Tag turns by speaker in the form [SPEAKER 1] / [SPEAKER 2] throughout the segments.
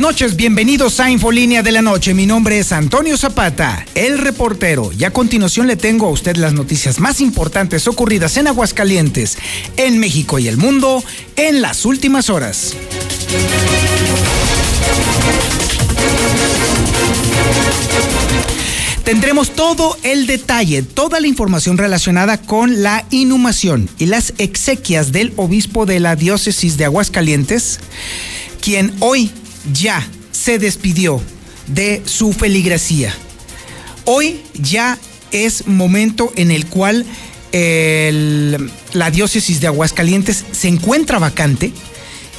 [SPEAKER 1] Noches, bienvenidos a Infolínea de la Noche. Mi nombre es Antonio Zapata, el reportero. Y a continuación le tengo a usted las noticias más importantes ocurridas en Aguascalientes, en México y el mundo en las últimas horas. Tendremos todo el detalle, toda la información relacionada con la inhumación y las exequias del obispo de la diócesis de Aguascalientes, quien hoy ya se despidió de su feligresía. Hoy ya es momento en el cual la diócesis de Aguascalientes se encuentra vacante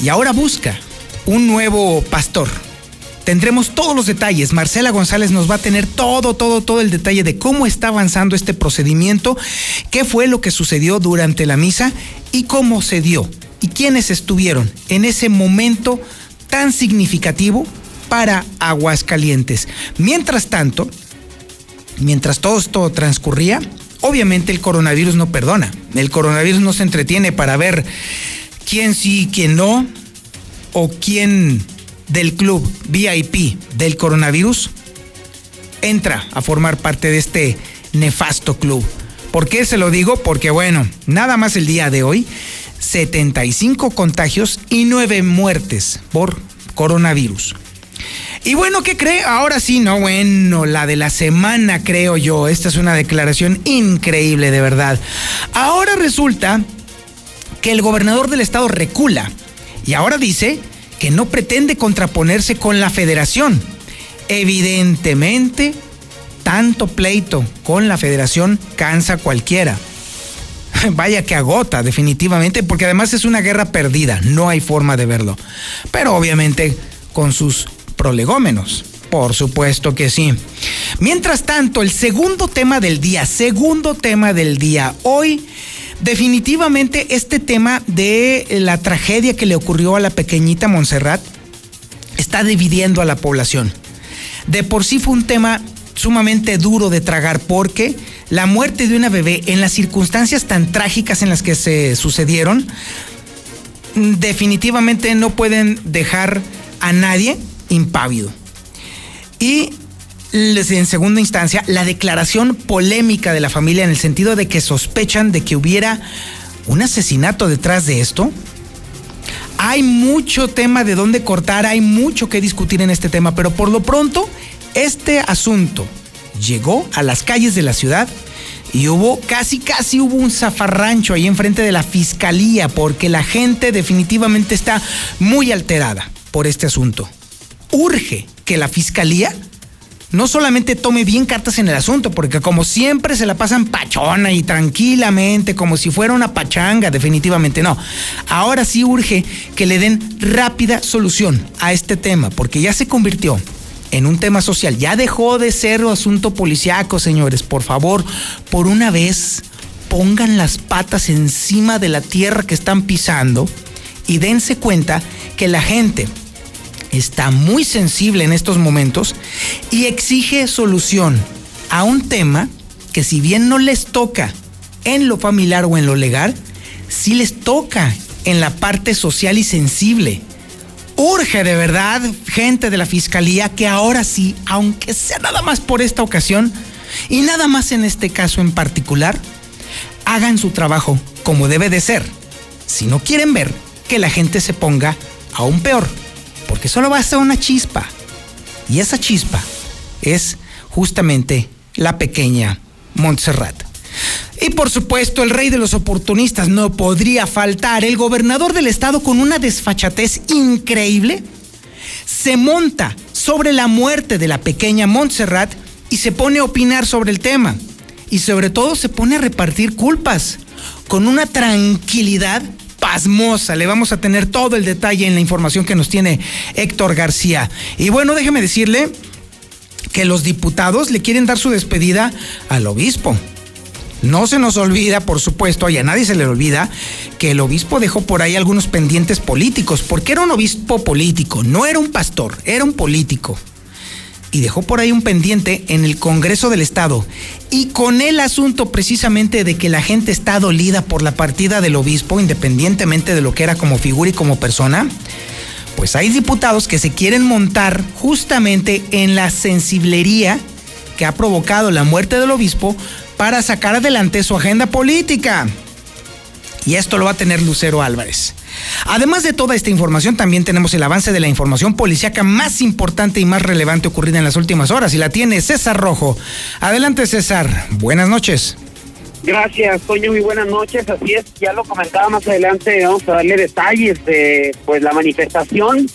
[SPEAKER 1] y ahora busca un nuevo pastor. Tendremos todos los detalles. Marcela González nos va a tener todo, todo, todo el detalle de cómo está avanzando este procedimiento, qué fue lo que sucedió durante la misa y cómo se dio y quiénes estuvieron en ese momento tan significativo para Aguascalientes. Mientras tanto, mientras todo esto transcurría, obviamente el coronavirus no perdona. El coronavirus no se entretiene para ver quién sí, quién no, o quién del club VIP del coronavirus entra a formar parte de este nefasto club. ¿Por qué se lo digo? Porque bueno, nada más el día de hoy 75 contagios y 9 muertes por coronavirus. Y bueno, ¿qué cree? Ahora sí, no, bueno, la de la semana creo yo. Esta es una declaración increíble, de verdad. Ahora resulta que el gobernador del estado recula y ahora dice que no pretende contraponerse con la federación. Evidentemente, tanto pleito con la federación cansa cualquiera. vaya que agota definitivamente, porque además es una guerra perdida, no hay forma de verlo. Pero obviamente con sus prolegómenos. Por supuesto que sí. Mientras tanto, el segundo tema del día, segundo tema del día, hoy definitivamente este tema de la tragedia que le ocurrió a la pequeñita Montserrat está dividiendo a la población. De por sí fue un tema sumamente duro de tragar porque la muerte de una bebé en las circunstancias tan trágicas en las que se sucedieron definitivamente no pueden dejar a nadie impávido. Y en segunda instancia, la declaración polémica de la familia en el sentido de que sospechan de que hubiera un asesinato detrás de esto. Hay mucho tema de dónde cortar, hay mucho que discutir en este tema, pero por lo pronto este asunto llegó a las calles de la ciudad y hubo casi casi hubo un zafarrancho ahí enfrente de la fiscalía porque la gente definitivamente está muy alterada por este asunto. Urge que la fiscalía no solamente tome bien cartas en el asunto, porque como siempre se la pasan pachona y tranquilamente, como si fuera una pachanga, definitivamente no. Ahora sí urge que le den rápida solución a este tema, porque ya se convirtió en un tema social. Ya dejó de ser un asunto policiaco, señores. Por favor, por una vez, pongan las patas encima de la tierra que están pisando y dense cuenta que la gente está muy sensible en estos momentos y exige solución a un tema que si bien no les toca en lo familiar o en lo legal, sí les toca en la parte social y sensible urge de verdad, gente de la Fiscalía, que ahora sí, aunque sea nada más por esta ocasión, y nada más en este caso en particular, hagan su trabajo como debe de ser. Si no quieren ver que la gente se ponga aún peor, porque solo va a ser una chispa. Y esa chispa es justamente la pequeña Montserrat. Y por supuesto, el rey de los oportunistas no podría faltar. El gobernador del estado con una desfachatez increíble se monta sobre la muerte de la pequeña Montserrat y se pone a opinar sobre el tema. Y sobre todo se pone a repartir culpas con una tranquilidad pasmosa. Le vamos a tener todo el detalle en la información que nos tiene Héctor García. Y bueno, déjeme decirle que los diputados le quieren dar su despedida al obispo. No se nos olvida, por supuesto, y a nadie se le olvida, que el obispo dejó por ahí algunos pendientes políticos, porque era un obispo político, no era un pastor, era un político. Y dejó por ahí un pendiente en el Congreso del Estado. Y con el asunto precisamente de que la gente está dolida por la partida del obispo, independientemente de lo que era como figura y como persona, Pues hay diputados que se quieren montar justamente en la sensiblería que ha provocado la muerte del obispo para sacar adelante su agenda política. Y esto lo va a tener Lucero Álvarez. Además de toda esta información, también tenemos el avance de la información policíaca más importante y más relevante ocurrida en las últimas horas y la tiene César Rojo. Adelante César, buenas noches.
[SPEAKER 2] Gracias, Toño, muy buenas noches. Así es, ya lo comentaba más adelante, vamos a darle detalles de pues la manifestación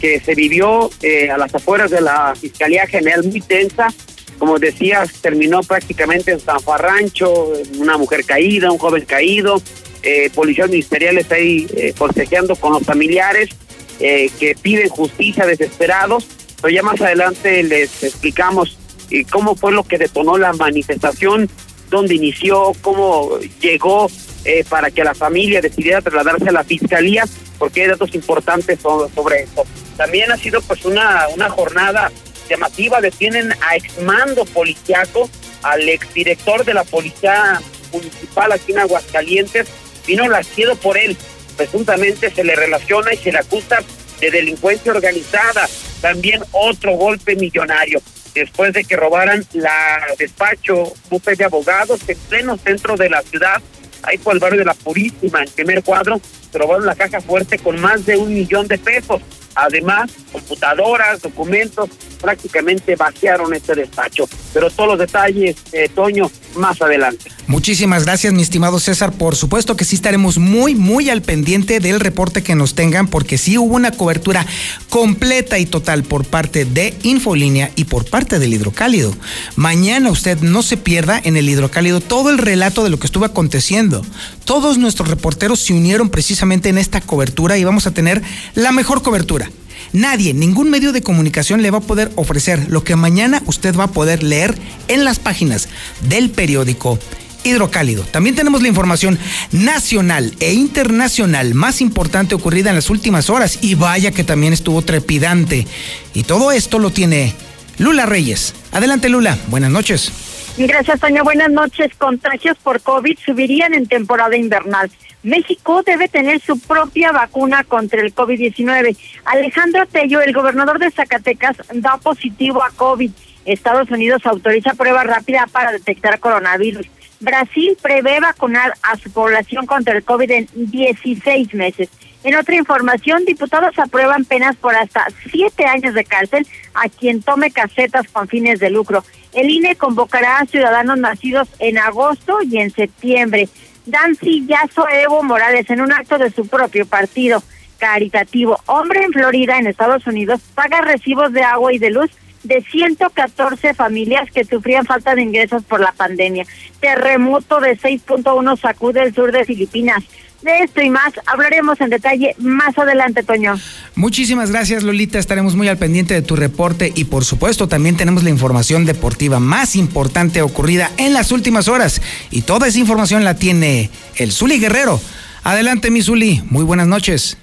[SPEAKER 2] que se vivió eh, a las afueras de la Fiscalía General muy tensa. Como decías, terminó prácticamente en San Farrancho, una mujer caída, un joven caído, eh, policías ministeriales ahí eh, con los familiares eh, que piden justicia desesperados. Pero ya más adelante les explicamos eh, cómo fue lo que detonó la manifestación, dónde inició, cómo llegó eh, para que la familia decidiera trasladarse a la fiscalía, porque hay datos importantes sobre, eso. También ha sido pues una, una jornada llamativa, detienen a exmando policiaco, al exdirector de la policía municipal aquí en Aguascalientes, vino lacido por él. Presuntamente se le relaciona y se le acusa de delincuencia organizada. También otro golpe millonario. Después de que robaran la despacho buffet de abogados en pleno centro de la ciudad, ahí por el barrio de la Purísima, en primer cuadro, robaron la caja fuerte con más de un millón de pesos. Además, computadoras, documentos, prácticamente vaciaron este despacho. Pero todos los detalles, eh, Toño, más adelante.
[SPEAKER 1] Muchísimas gracias, mi estimado César. Por supuesto que sí estaremos muy, muy al pendiente del reporte que nos tengan, porque sí hubo una cobertura completa y total por parte de Infolínea y por parte del Hidrocálido. Mañana usted no se pierda en el Hidrocálido todo el relato de lo que estuvo aconteciendo. Todos nuestros reporteros se unieron precisamente en esta cobertura y vamos a tener la mejor cobertura. Nadie, ningún medio de comunicación le va a poder ofrecer lo que mañana usted va a poder leer en las páginas del periódico Hidrocálido. También tenemos la información nacional e internacional más importante ocurrida en las últimas horas y vaya que también estuvo trepidante. Y todo esto lo tiene Lula Reyes. Adelante Lula, buenas noches.
[SPEAKER 3] Gracias, Toño. Buenas noches. Contagios por COVID subirían en temporada invernal. México debe tener su propia vacuna contra el COVID-19. Alejandro Tello, el gobernador de Zacatecas, da positivo a COVID. Estados Unidos autoriza prueba rápida para detectar coronavirus. Brasil prevé vacunar a su población contra el COVID en 16 meses. En otra información, diputados aprueban penas por hasta siete años de cárcel a quien tome casetas con fines de lucro. El INE convocará a ciudadanos nacidos en agosto y en septiembre. Dan sillazo Evo Morales en un acto de su propio partido caritativo. Hombre en Florida, en Estados Unidos, paga recibos de agua y de luz de 114 familias que sufrían falta de ingresos por la pandemia. Terremoto de 6.1 sacude el sur de Filipinas. De esto y más hablaremos en detalle más adelante, Toño.
[SPEAKER 1] Muchísimas gracias, Lolita. Estaremos muy al pendiente de tu reporte y, por supuesto, también tenemos la información deportiva más importante ocurrida en las últimas horas. Y toda esa información la tiene el Zuli Guerrero. Adelante, mi Zuli. Muy buenas noches.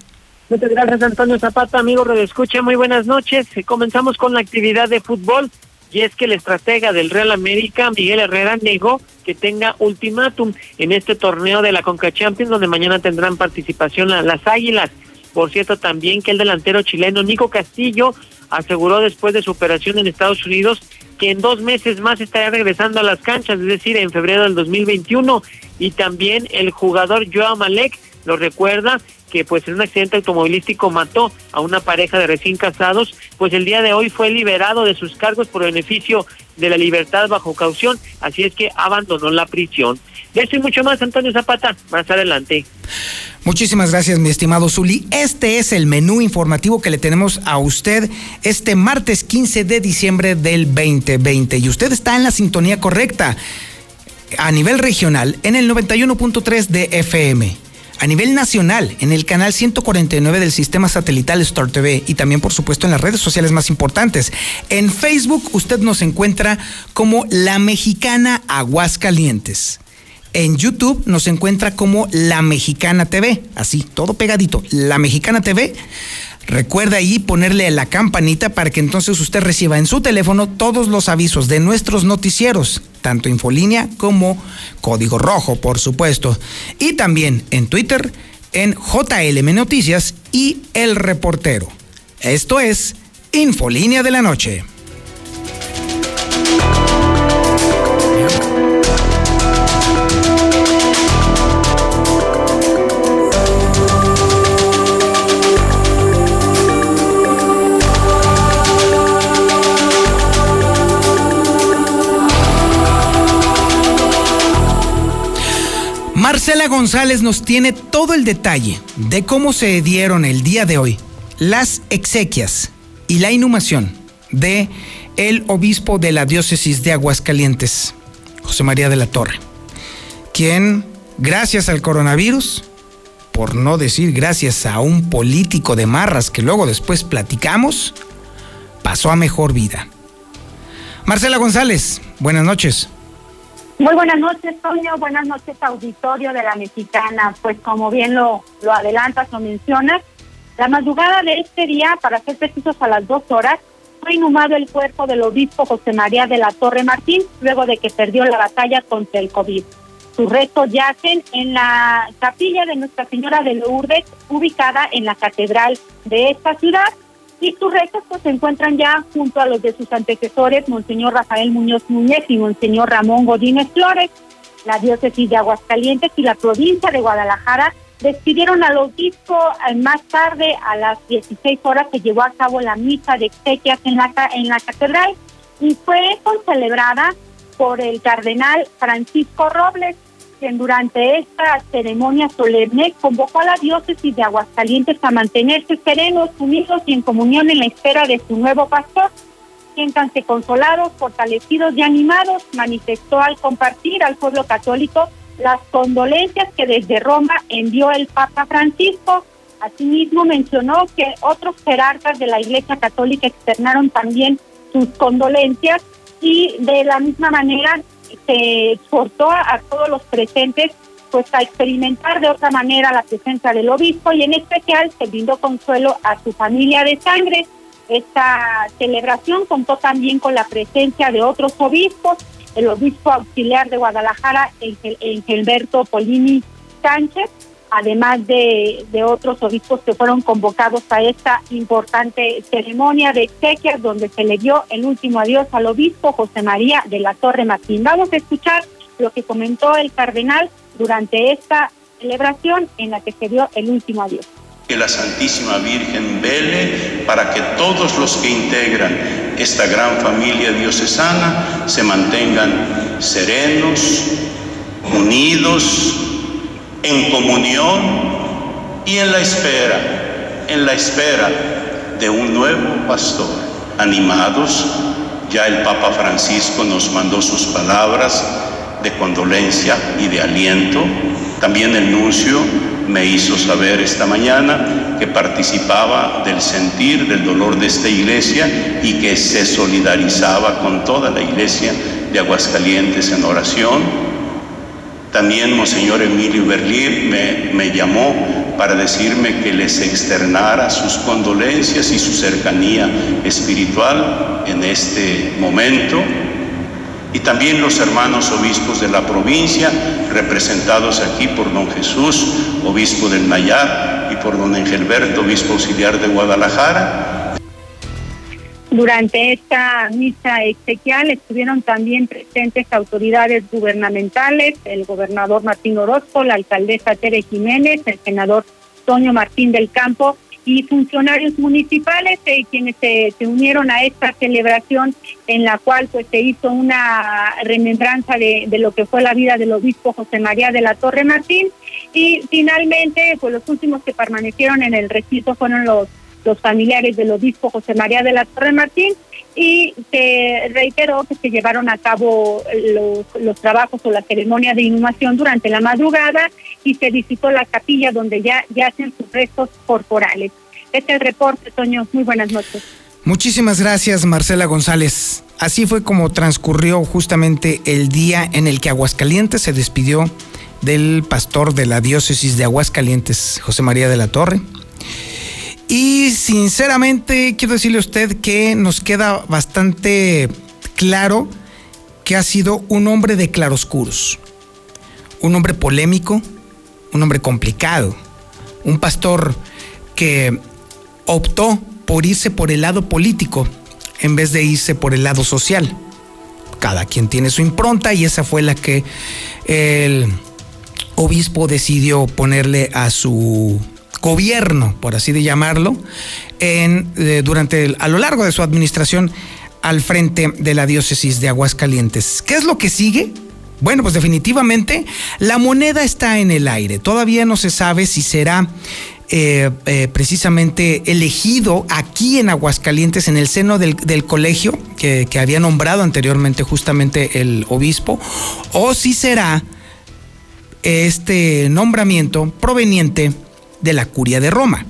[SPEAKER 4] Muchas gracias, Antonio Zapata, amigo Escucha, Muy buenas noches. Comenzamos con la actividad de fútbol y es que el estratega del Real América, Miguel Herrera, negó que tenga ultimátum en este torneo de la Conca Champions, donde mañana tendrán participación las Águilas. Por cierto, también que el delantero chileno Nico Castillo aseguró después de su operación en Estados Unidos que en dos meses más estará regresando a las canchas, es decir, en febrero del 2021. Y también el jugador Joao Malek lo recuerda que pues en un accidente automovilístico mató a una pareja de recién casados, pues el día de hoy fue liberado de sus cargos por beneficio de la libertad bajo caución, así es que abandonó la prisión. De esto y mucho más, Antonio Zapata, más adelante.
[SPEAKER 1] Muchísimas gracias, mi estimado Zuli. Este es el menú informativo que le tenemos a usted este martes 15 de diciembre del 2020 y usted está en la sintonía correcta a nivel regional en el 91.3 de FM a nivel nacional en el canal 149 del sistema satelital Star TV y también por supuesto en las redes sociales más importantes. En Facebook usted nos encuentra como La Mexicana Aguascalientes. En YouTube nos encuentra como La Mexicana TV, así, todo pegadito, La Mexicana TV. Recuerda ahí ponerle la campanita para que entonces usted reciba en su teléfono todos los avisos de nuestros noticieros, tanto Infolínea como Código Rojo, por supuesto. Y también en Twitter, en JLM Noticias y El Reportero. Esto es Infolínea de la Noche. Marcela González nos tiene todo el detalle de cómo se dieron el día de hoy las exequias y la inhumación de el obispo de la diócesis de Aguascalientes, José María de la Torre, quien, gracias al coronavirus, por no decir gracias a un político de marras que luego después platicamos, pasó a mejor vida. Marcela González, buenas noches.
[SPEAKER 5] Muy buenas noches, Toño. Buenas noches, auditorio de la Mexicana. Pues como bien lo, lo adelantas o mencionas, la madrugada de este día, para ser precisos a las dos horas, fue inhumado el cuerpo del obispo José María de la Torre Martín, luego de que perdió la batalla contra el COVID. Sus restos yacen en la capilla de Nuestra Señora de Lourdes, ubicada en la catedral de esta ciudad, y sus restos pues, se encuentran ya junto a los de sus antecesores, Monseñor Rafael Muñoz Núñez y Monseñor Ramón Godínez Flores. La diócesis de Aguascalientes y la provincia de Guadalajara despidieron al obispo eh, más tarde, a las 16 horas, se llevó a cabo la misa de exequias en la, en la catedral y fue celebrada por el cardenal Francisco Robles, durante esta ceremonia solemne convocó a la diócesis de Aguascalientes a mantenerse serenos, unidos y en comunión en la espera de su nuevo pastor. Siéntanse consolados, fortalecidos y animados, manifestó al compartir al pueblo católico las condolencias que desde Roma envió el Papa Francisco. Asimismo mencionó que otros jerarcas de la Iglesia Católica externaron también sus condolencias y de la misma manera se exhortó a, todos los presentes pues a experimentar de otra manera la presencia del obispo y en especial se brindó consuelo a su familia de sangre. Esta celebración contó también con la presencia de otros obispos, el obispo auxiliar de Guadalajara, Gilberto Polini Sánchez, además de, otros obispos que fueron convocados a esta importante ceremonia de exequias donde se le dio el último adiós al obispo José María de la Torre Martín. Vamos a escuchar lo que comentó el cardenal durante esta celebración en la que se dio el último adiós.
[SPEAKER 6] Que la Santísima Virgen vele para que todos los que integran esta gran familia diocesana se mantengan serenos, unidos, en comunión y en la espera, en la espera de un nuevo pastor. Animados, ya el Papa Francisco nos mandó sus palabras de condolencia y de aliento. También el nuncio me hizo saber esta mañana que participaba del sentir, del dolor de esta iglesia y que se solidarizaba con toda la iglesia de Aguascalientes en oración también Monseñor Emilio Berlín me, me, llamó para decirme que les externara sus condolencias y su cercanía espiritual en este momento. Y también los hermanos obispos de la provincia, representados aquí por don Jesús, obispo del Nayar, y por don Engelberto, obispo auxiliar de Guadalajara,
[SPEAKER 5] durante esta misa exequial estuvieron también presentes autoridades gubernamentales, el gobernador Martín Orozco, la alcaldesa Tere Jiménez, el senador Toño Martín del Campo y funcionarios municipales eh, quienes se, unieron a esta celebración en la cual pues se hizo una remembranza de, lo que fue la vida del obispo José María de la Torre Martín. Y finalmente pues los últimos que permanecieron en el recinto fueron los los familiares del obispo José María de la Torre Martín y se reiteró que se llevaron a cabo los, los trabajos o la ceremonia de inhumación durante la madrugada y se visitó la capilla donde ya yacen sus restos corporales. Este es el reporte, Toño. Muy buenas noches.
[SPEAKER 1] Muchísimas gracias, Marcela González. Así fue como transcurrió justamente el día en el que Aguascalientes se despidió del pastor de la diócesis de Aguascalientes, José María de la Torre. Y sinceramente quiero decirle a usted que nos queda bastante claro que ha sido un hombre de claroscuros, un hombre polémico, un hombre complicado, un pastor que optó por irse por el lado político en vez de irse por el lado social. Cada quien tiene su impronta y esa fue la que el obispo decidió ponerle a su gobierno, por así de llamarlo, en, eh, durante a lo largo de su administración al frente de la diócesis de Aguascalientes. ¿Qué es lo que sigue? Bueno, pues definitivamente la moneda está en el aire. Todavía no se sabe si será eh, eh, precisamente elegido aquí en Aguascalientes, en el seno del, colegio que, que, había nombrado anteriormente justamente el obispo, o si será este nombramiento proveniente de la curia de Roma.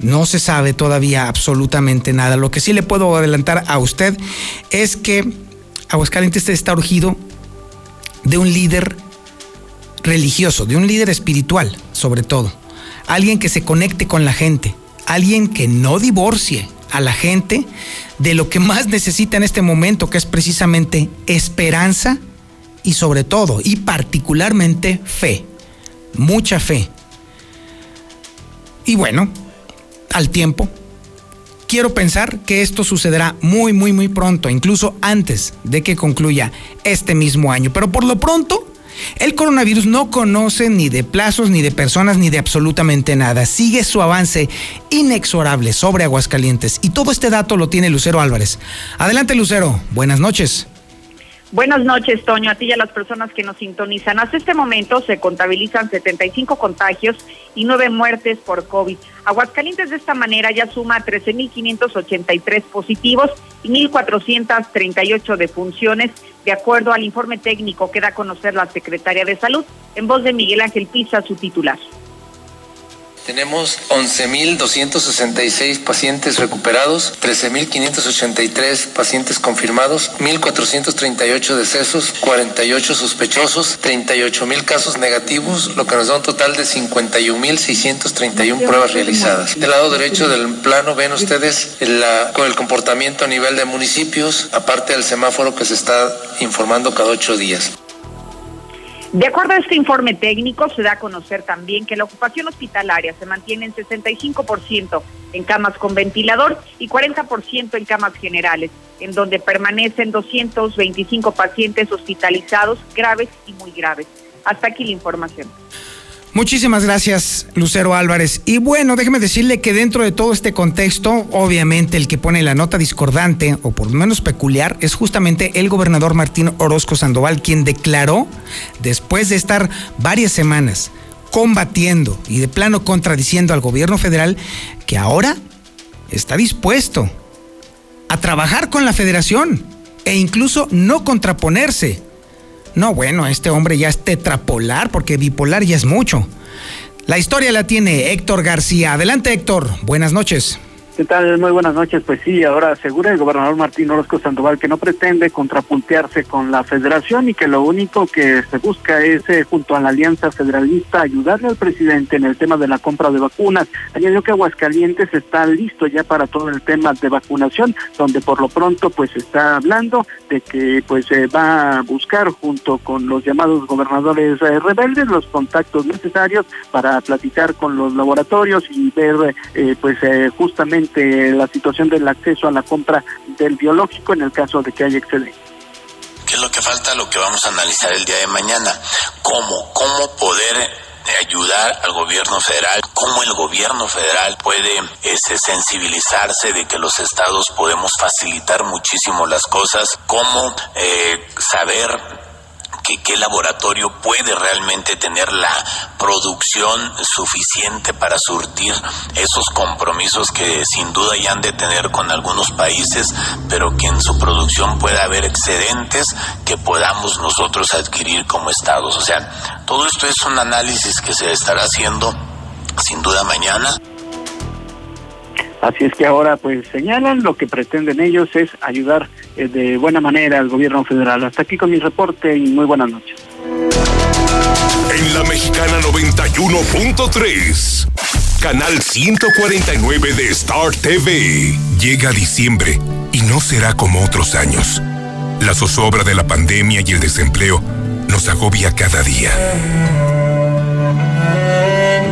[SPEAKER 1] No se sabe todavía absolutamente nada. Lo que sí le puedo adelantar a usted es que Aguascalientes está urgido de un líder religioso, de un líder espiritual, sobre todo. Alguien que se conecte con la gente, alguien que no divorcie a la gente de lo que más necesita en este momento, que es precisamente esperanza y sobre todo, y particularmente fe, mucha fe. Y bueno, al tiempo. Quiero pensar que esto sucederá muy, muy, muy pronto, incluso antes de que concluya este mismo año. Pero por lo pronto, el coronavirus no conoce ni de plazos, ni de personas, ni de absolutamente nada. Sigue su avance inexorable sobre Aguascalientes. Y todo este dato lo tiene Lucero Álvarez. Adelante, Lucero. Buenas noches.
[SPEAKER 7] Buenas noches, Toño, a ti y a las personas que nos sintonizan. Hasta este momento se contabilizan 75 contagios y 9 muertes por COVID. Aguascalientes de esta manera ya suma 13.583 positivos y 1.438 defunciones, de acuerdo al informe técnico que da a conocer la Secretaria de Salud, en voz de Miguel Ángel Pisa, su titular.
[SPEAKER 8] Tenemos 11.266 pacientes recuperados, 13.583 pacientes confirmados, 1.438 decesos, 48 sospechosos, 38.000 casos negativos, lo que nos da un total de 51.631 pruebas realizadas. Del lado derecho del plano ven ustedes con el comportamiento a nivel de municipios, aparte del semáforo que se está informando cada ocho días.
[SPEAKER 7] De acuerdo a este informe técnico, se da a conocer también que la ocupación hospitalaria se mantiene en 65% en camas con ventilador y 40% en camas generales, en donde permanecen 225 pacientes hospitalizados graves y muy graves. Hasta aquí la información.
[SPEAKER 1] Muchísimas gracias, Lucero Álvarez. Y bueno, déjeme decirle que dentro de todo este contexto, obviamente el que pone la nota discordante, o por lo menos peculiar, es justamente el gobernador Martín Orozco Sandoval, quien declaró, después de estar varias semanas combatiendo y de plano contradiciendo al gobierno federal, que ahora está dispuesto a trabajar con la federación e incluso no contraponerse no, bueno, este hombre ya es tetrapolar porque bipolar ya es mucho. La historia la tiene Héctor García. Adelante Héctor, buenas noches.
[SPEAKER 9] ¿Qué tal? Muy buenas noches. Pues sí, ahora asegura el gobernador Martín Orozco Sandoval que no pretende contrapuntearse con la federación y que lo único que se busca es, eh, junto a la Alianza Federalista, ayudarle al presidente en el tema de la compra de vacunas. Añadió que Aguascalientes está listo ya para todo el tema de vacunación, donde por lo pronto pues está hablando de que pues se va a buscar junto con los llamados gobernadores eh, rebeldes los contactos necesarios para platicar con los laboratorios y ver eh, pues justamente la situación del acceso a la compra del biológico en el caso de que haya excedente.
[SPEAKER 10] ¿Qué es lo que falta? Lo que vamos a analizar el día de mañana. ¿Cómo? ¿Cómo poder ayudar al gobierno federal, cómo el gobierno federal puede este, sensibilizarse de que los estados podemos facilitar muchísimo las cosas, cómo eh, saber qué laboratorio puede realmente tener la producción suficiente para surtir esos compromisos que sin duda ya han de tener con algunos países, pero que en su producción pueda haber excedentes que podamos nosotros adquirir como estados. O sea, todo esto es un análisis que se estará haciendo sin duda mañana.
[SPEAKER 9] Así es que ahora pues señalan lo que pretenden ellos es ayudar eh, de buena manera al gobierno federal. Hasta aquí con mi reporte y muy buenas noches.
[SPEAKER 11] En la Mexicana 91.3, canal 149 de Star TV. Llega diciembre y no será como otros años. La zozobra de la pandemia y el desempleo nos agobia cada día.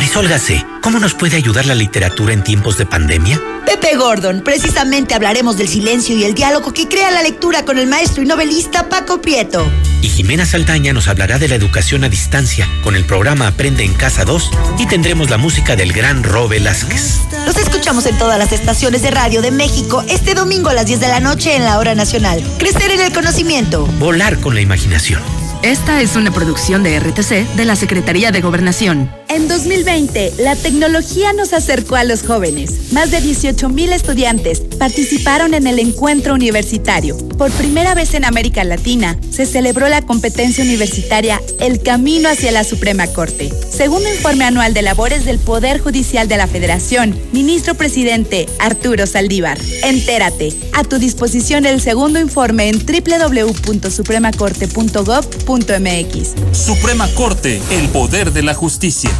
[SPEAKER 12] Marisol Gacé, ¿cómo nos puede ayudar la literatura en tiempos de pandemia?
[SPEAKER 13] Pepe Gordon, precisamente hablaremos del silencio y el diálogo que crea la lectura con el maestro y novelista Paco Prieto.
[SPEAKER 12] Y Jimena Saldaña nos hablará de la educación a distancia con el programa Aprende en Casa 2 y tendremos la música del gran Ro Velázquez.
[SPEAKER 13] Los escuchamos en todas las estaciones de radio de México este domingo a las 10 de la noche en la hora nacional. Crecer en el conocimiento.
[SPEAKER 12] Volar con la imaginación.
[SPEAKER 14] Esta es una producción de RTC de la Secretaría de Gobernación.
[SPEAKER 15] En 2020, la tecnología nos acercó a los jóvenes. Más de 18 mil estudiantes participaron en el encuentro universitario. Por primera vez en América Latina, se celebró la competencia universitaria El Camino hacia la Suprema Corte. Segundo informe anual de labores del Poder Judicial de la Federación, ministro presidente Arturo Saldívar. Entérate. A tu disposición el segundo informe en www.supremacorte.gov.mx.
[SPEAKER 16] Suprema Corte, el poder de la justicia.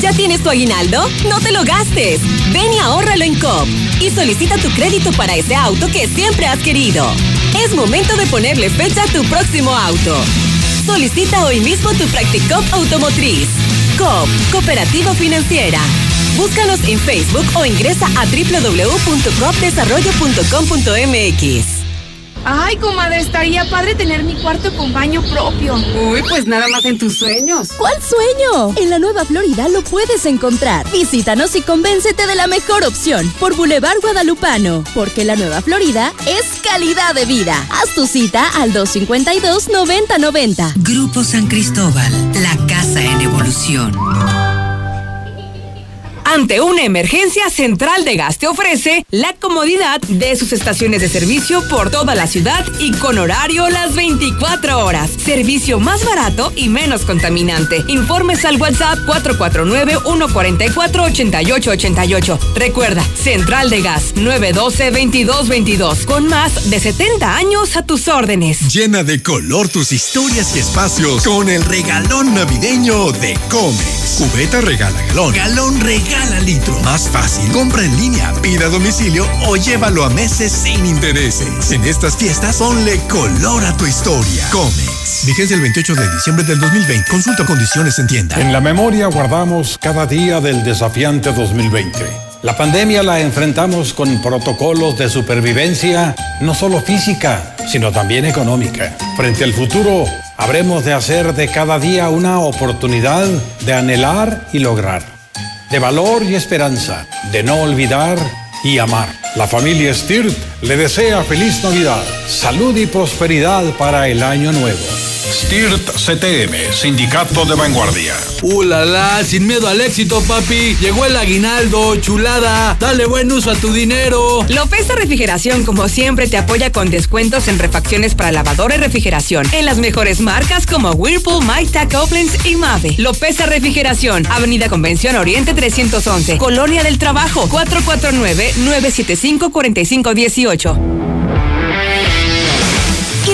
[SPEAKER 17] ¿Ya tienes tu aguinaldo? No te lo gastes. Ven y ahórralo en COP y solicita tu crédito para ese auto que siempre has querido. Es momento de ponerle fecha a tu próximo auto. Solicita hoy mismo tu Practicop Automotriz. COP, Cooperativa Financiera. Búscanos en Facebook o ingresa a www.copdesarrollo.com.mx.
[SPEAKER 18] Ay, comadre, estaría padre tener mi cuarto con baño propio.
[SPEAKER 19] Uy, pues nada más en tus sueños.
[SPEAKER 17] ¿Cuál sueño? En la Nueva Florida lo puedes encontrar. Visítanos y convéncete de la mejor opción por Boulevard Guadalupano. Porque la Nueva Florida es calidad de vida. Haz tu cita al 252-9090.
[SPEAKER 20] Grupo San Cristóbal, la casa en evolución.
[SPEAKER 21] Ante una emergencia, Central de Gas te ofrece la comodidad de sus estaciones de servicio por toda la ciudad y con horario las 24 horas. Servicio más barato y menos contaminante. Informes al WhatsApp 449-144-8888. Recuerda, Central de Gas 912-2222 con más de 70 años a tus órdenes.
[SPEAKER 22] Llena de color tus historias y espacios con el regalón navideño de Comex. Cubeta regala galón. Galón regala litro. Más fácil. Compra en línea, pida a domicilio o llévalo a meses sin intereses. En estas fiestas, ponle color a tu historia. Comex. Vigencia el 28 de diciembre del 2020. Consulta condiciones en tienda.
[SPEAKER 23] En la memoria guardamos cada día del desafiante 2020. La pandemia la enfrentamos con protocolos de supervivencia, no solo física, sino también económica. Frente al futuro, habremos de hacer de cada día una oportunidad de anhelar y lograr de valor y esperanza, de no olvidar y amar. La familia Stirt le desea feliz Navidad, salud y prosperidad para el año nuevo.
[SPEAKER 11] STIRT CTM, Sindicato de Vanguardia.
[SPEAKER 24] ¡Uh, la, la! Sin miedo al éxito, papi. Llegó el aguinaldo, chulada. Dale buen uso a tu dinero.
[SPEAKER 21] Lopeza Refrigeración, como siempre, te apoya con descuentos en refacciones para lavadora y refrigeración. En las mejores marcas como Whirlpool, Maita, Copeland's y Mave. Lopeza Refrigeración, Avenida Convención Oriente 311, Colonia del Trabajo, 449-975-4518.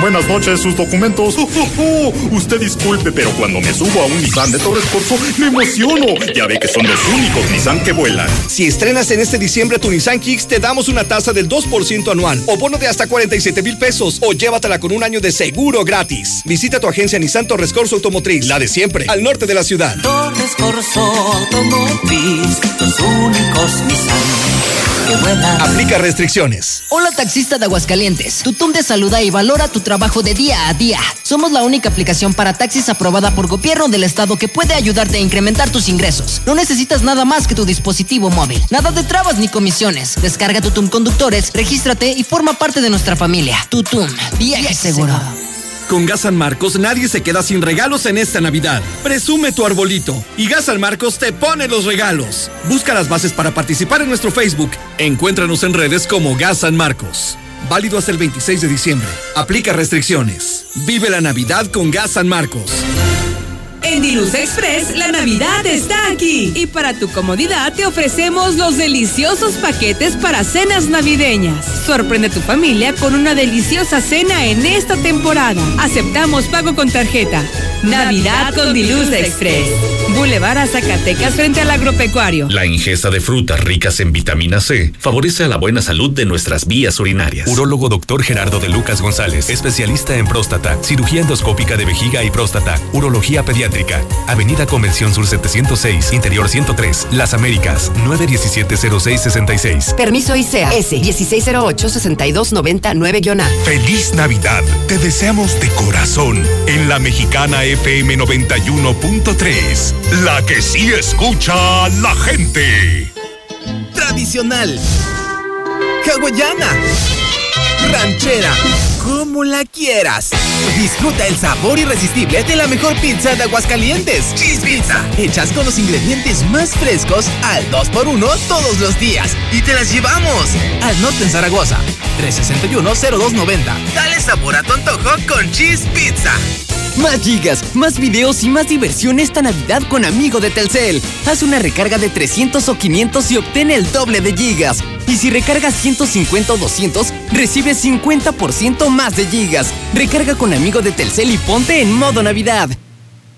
[SPEAKER 25] Buenas noches, sus documentos. Oh, oh, oh. Usted disculpe, pero cuando me subo a un Nissan de Torres Corso, me emociono. Ya ve que son los únicos Nissan que vuelan.
[SPEAKER 26] Si estrenas en este diciembre tu Nissan Kicks, te damos una tasa del 2% anual o bono de hasta 47 mil pesos o llévatela con un año de seguro gratis. Visita tu agencia Nissan Torres Corso Automotriz, la de siempre, al norte de la ciudad.
[SPEAKER 27] Torres Corso Automotriz, los únicos Nissan
[SPEAKER 26] Aplica restricciones.
[SPEAKER 28] Hola taxista de Aguascalientes. Tutum te saluda y valora tu trabajo de día a día. Somos la única aplicación para taxis aprobada por gobierno del estado que puede ayudarte a incrementar tus ingresos. No necesitas nada más que tu dispositivo móvil. Nada de trabas ni comisiones. Descarga Tutum Conductores, regístrate y forma parte de nuestra familia. Tutum, viaje seguro.
[SPEAKER 26] Con Gas San Marcos nadie se queda sin regalos en esta Navidad. Presume tu arbolito y Gas San Marcos te pone los regalos. Busca las bases para participar en nuestro Facebook. Encuéntranos en redes como Gas San Marcos. Válido hasta el 26 de diciembre. Aplica restricciones. Vive la Navidad con Gas San Marcos.
[SPEAKER 21] En Diluz Express, la Navidad está aquí. Y para tu comodidad, te ofrecemos los deliciosos paquetes para cenas navideñas. Sorprende a tu familia con una deliciosa cena en esta temporada. Aceptamos pago con tarjeta. Navidad con Diluz Express. Boulevard a Zacatecas frente al agropecuario.
[SPEAKER 29] La ingesta de frutas ricas en vitamina C favorece a la buena salud de nuestras vías urinarias.
[SPEAKER 30] Urólogo Dr. Gerardo de Lucas González, especialista en próstata, cirugía endoscópica de vejiga y próstata, urología pediátrica. Avenida Convención Sur 706, Interior 103, Las Américas, 917-0666.
[SPEAKER 31] Permiso ICEA S 1608-6299-A.
[SPEAKER 11] Feliz Navidad. Te deseamos de corazón en la mexicana FM 91.3. La que sí escucha a la gente.
[SPEAKER 32] Tradicional. Hawaiana. Ranchera. Como la quieras. Disfruta el sabor irresistible de la mejor pizza de Aguascalientes. Cheese Pizza. Hechas con los ingredientes más frescos al 2x1 todos los días. Y te las llevamos. Al norte en Zaragoza. 361-0290. Dale sabor a tu antojo con Cheese Pizza.
[SPEAKER 33] Más gigas, más videos y más diversión esta Navidad con Amigo de Telcel. Haz una recarga de 300 o 500 y obtén el doble de gigas. Y si recargas 150 o 200, recibes 50% más de gigas. Recarga con Amigo de Telcel y ponte en modo Navidad.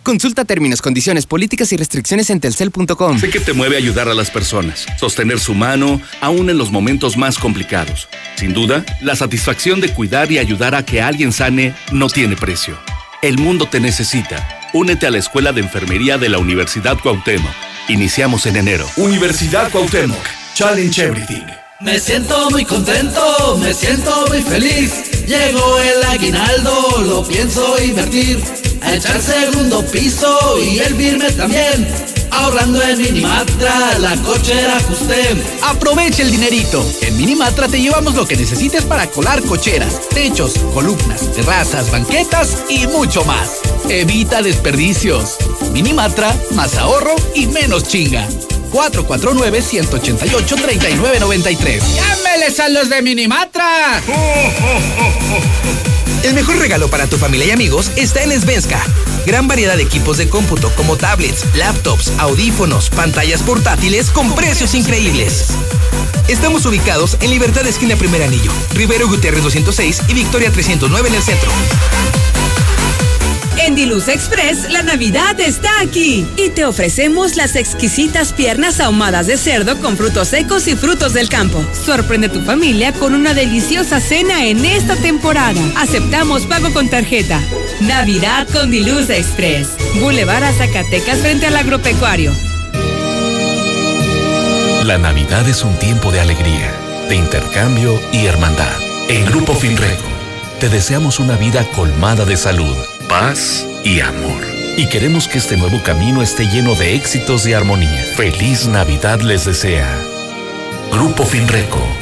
[SPEAKER 33] Consulta términos, condiciones, políticas y restricciones en telcel.com.
[SPEAKER 34] Sé que te mueve ayudar a las personas, sostener su mano, aún en los momentos más complicados. Sin duda, la satisfacción de cuidar y ayudar a que alguien sane no tiene precio. El mundo te necesita. Únete a la Escuela de Enfermería de la Universidad Cuauhtémoc. Iniciamos en enero.
[SPEAKER 26] Universidad Cuauhtémoc. Challenge Everything.
[SPEAKER 35] Me siento muy contento, me siento muy feliz. Llegó el aguinaldo, lo pienso invertir. A echar segundo piso y el firme también. Ahorrando en Minimatra, la cochera ajusté.
[SPEAKER 24] Aprovecha el dinerito. En Minimatra te llevamos lo que necesites para colar cocheras, techos, columnas, terrazas, banquetas y mucho más. Evita desperdicios. Minimatra, más ahorro y menos chinga. 449-188-3993.
[SPEAKER 1] ¡Llámeles a los de Minimatra!
[SPEAKER 36] El mejor regalo para tu familia y amigos está en Svenska. Gran variedad de equipos de cómputo como tablets, laptops, audífonos, pantallas portátiles con precios increíbles. Estamos ubicados en Libertad Esquina Primer Anillo, Rivero Gutiérrez 206 y Victoria 309 en el centro.
[SPEAKER 21] En Diluz Express, la Navidad está aquí y te ofrecemos las exquisitas piernas ahumadas de cerdo con frutos secos y frutos del campo. Sorprende a tu familia con una deliciosa cena en esta temporada. Aceptamos pago con tarjeta. Navidad con Diluz Express. Boulevard a Zacatecas frente al agropecuario.
[SPEAKER 29] La Navidad es un tiempo de alegría, de intercambio y hermandad. En Grupo Finreco, te deseamos una vida colmada de salud paz y amor. Y queremos que este nuevo camino esté lleno de éxitos y armonía. Feliz Navidad les desea. Grupo Finreco.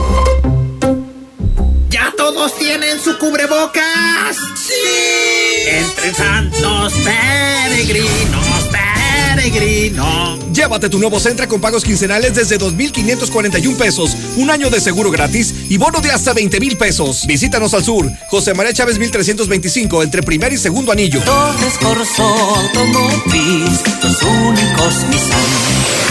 [SPEAKER 37] ¿Ya todos tienen su cubrebocas? ¡Sí! Entre santos peregrinos, Peregrino.
[SPEAKER 26] Llévate tu nuevo Centra con pagos quincenales desde 2,541 pesos, un año de seguro gratis y bono de hasta 20 mil pesos. Visítanos al sur, José María Chávez 1325, entre primer y segundo anillo.
[SPEAKER 27] Torres Corso Automotriz, los únicos Nissan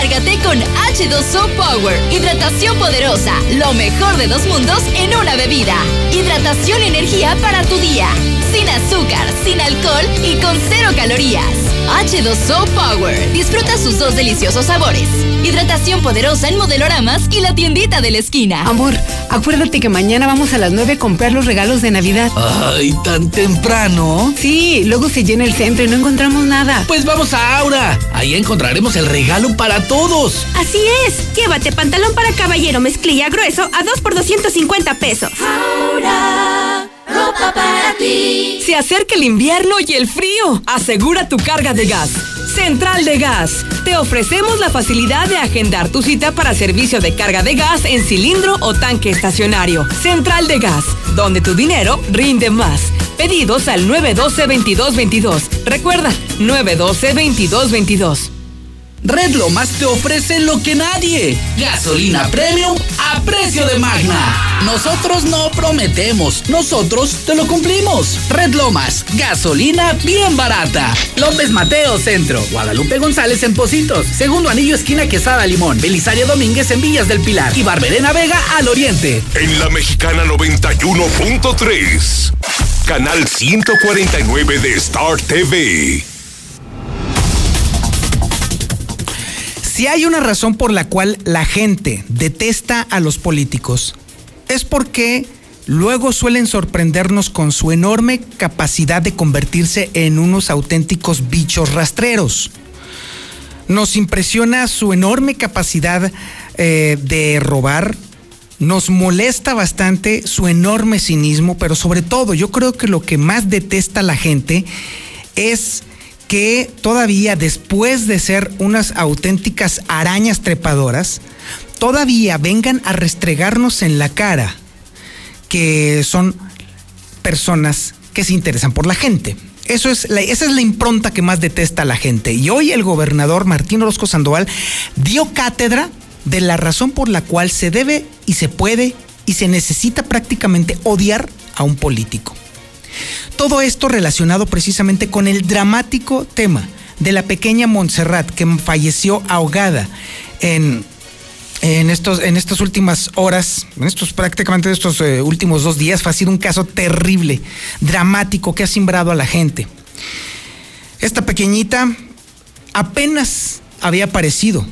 [SPEAKER 17] Recárgate con H2O Power. Hidratación poderosa. Lo mejor de dos mundos en una bebida. Hidratación y energía para tu día. Sin azúcar, sin alcohol y con cero calorías. H2O Power. Disfruta sus dos deliciosos sabores. Hidratación poderosa en modeloramas y la tiendita de la esquina.
[SPEAKER 38] Amor, acuérdate que mañana vamos a las 9 a comprar los regalos de Navidad.
[SPEAKER 24] Ay, tan temprano.
[SPEAKER 38] Sí, luego se llena el centro y no encontramos nada.
[SPEAKER 24] Pues vamos a Aura. Ahí encontraremos el regalo para todos.
[SPEAKER 39] Así es. Llévate pantalón para caballero mezclilla grueso a 2 por 250 pesos.
[SPEAKER 17] Aura. Ropa para ti.
[SPEAKER 21] Se acerca el invierno y el frío. Asegura tu carga de gas. Central de Gas. Te ofrecemos la facilidad de agendar tu cita para servicio de carga de gas en cilindro o tanque estacionario. Central de Gas, donde tu dinero rinde más. Pedidos al 912-2222. Recuerda, 912-2222.
[SPEAKER 24] Red Lomas te ofrece lo que nadie. Gasolina premium a precio de magna. Nosotros no prometemos, nosotros te lo cumplimos. Red Lomas, gasolina bien barata. López Mateo Centro, Guadalupe González en Positos, Segundo Anillo esquina Quesada Limón, Belisario Domínguez en Villas del Pilar y Barberena Vega al Oriente.
[SPEAKER 11] En la Mexicana 91.3, canal 149 de Star TV.
[SPEAKER 1] Si hay una razón por la cual la gente detesta a los políticos, es porque luego suelen sorprendernos con su enorme capacidad de convertirse en unos auténticos bichos rastreros. Nos impresiona su enorme capacidad eh, de robar, nos molesta bastante su enorme cinismo, pero sobre todo yo creo que lo que más detesta la gente es que todavía después de ser unas auténticas arañas trepadoras, todavía vengan a restregarnos en la cara que son personas que se interesan por la gente. Eso es esa es la impronta que más detesta a la gente. Y hoy el gobernador Martín Orozco Sandoval dio cátedra de la razón por la cual se debe y se puede y se necesita prácticamente odiar a un político. Todo esto relacionado precisamente con el dramático tema de la pequeña Montserrat que falleció ahogada en, en, estos, en estas últimas horas, en estos prácticamente estos eh, últimos dos días. Ha sido un caso terrible, dramático, que ha simbrado a la gente. Esta pequeñita apenas había aparecido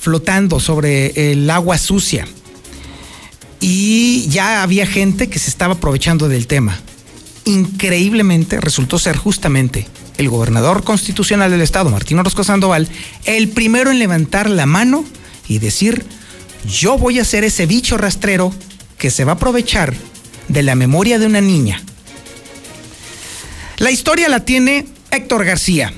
[SPEAKER 1] flotando sobre el agua sucia y ya había gente que se estaba aprovechando del tema increíblemente resultó ser justamente el gobernador constitucional del estado, Martín Orozco Sandoval, el primero en levantar la mano y decir, yo voy a ser ese bicho rastrero que se va a aprovechar de la memoria de una niña. La historia la tiene Héctor García.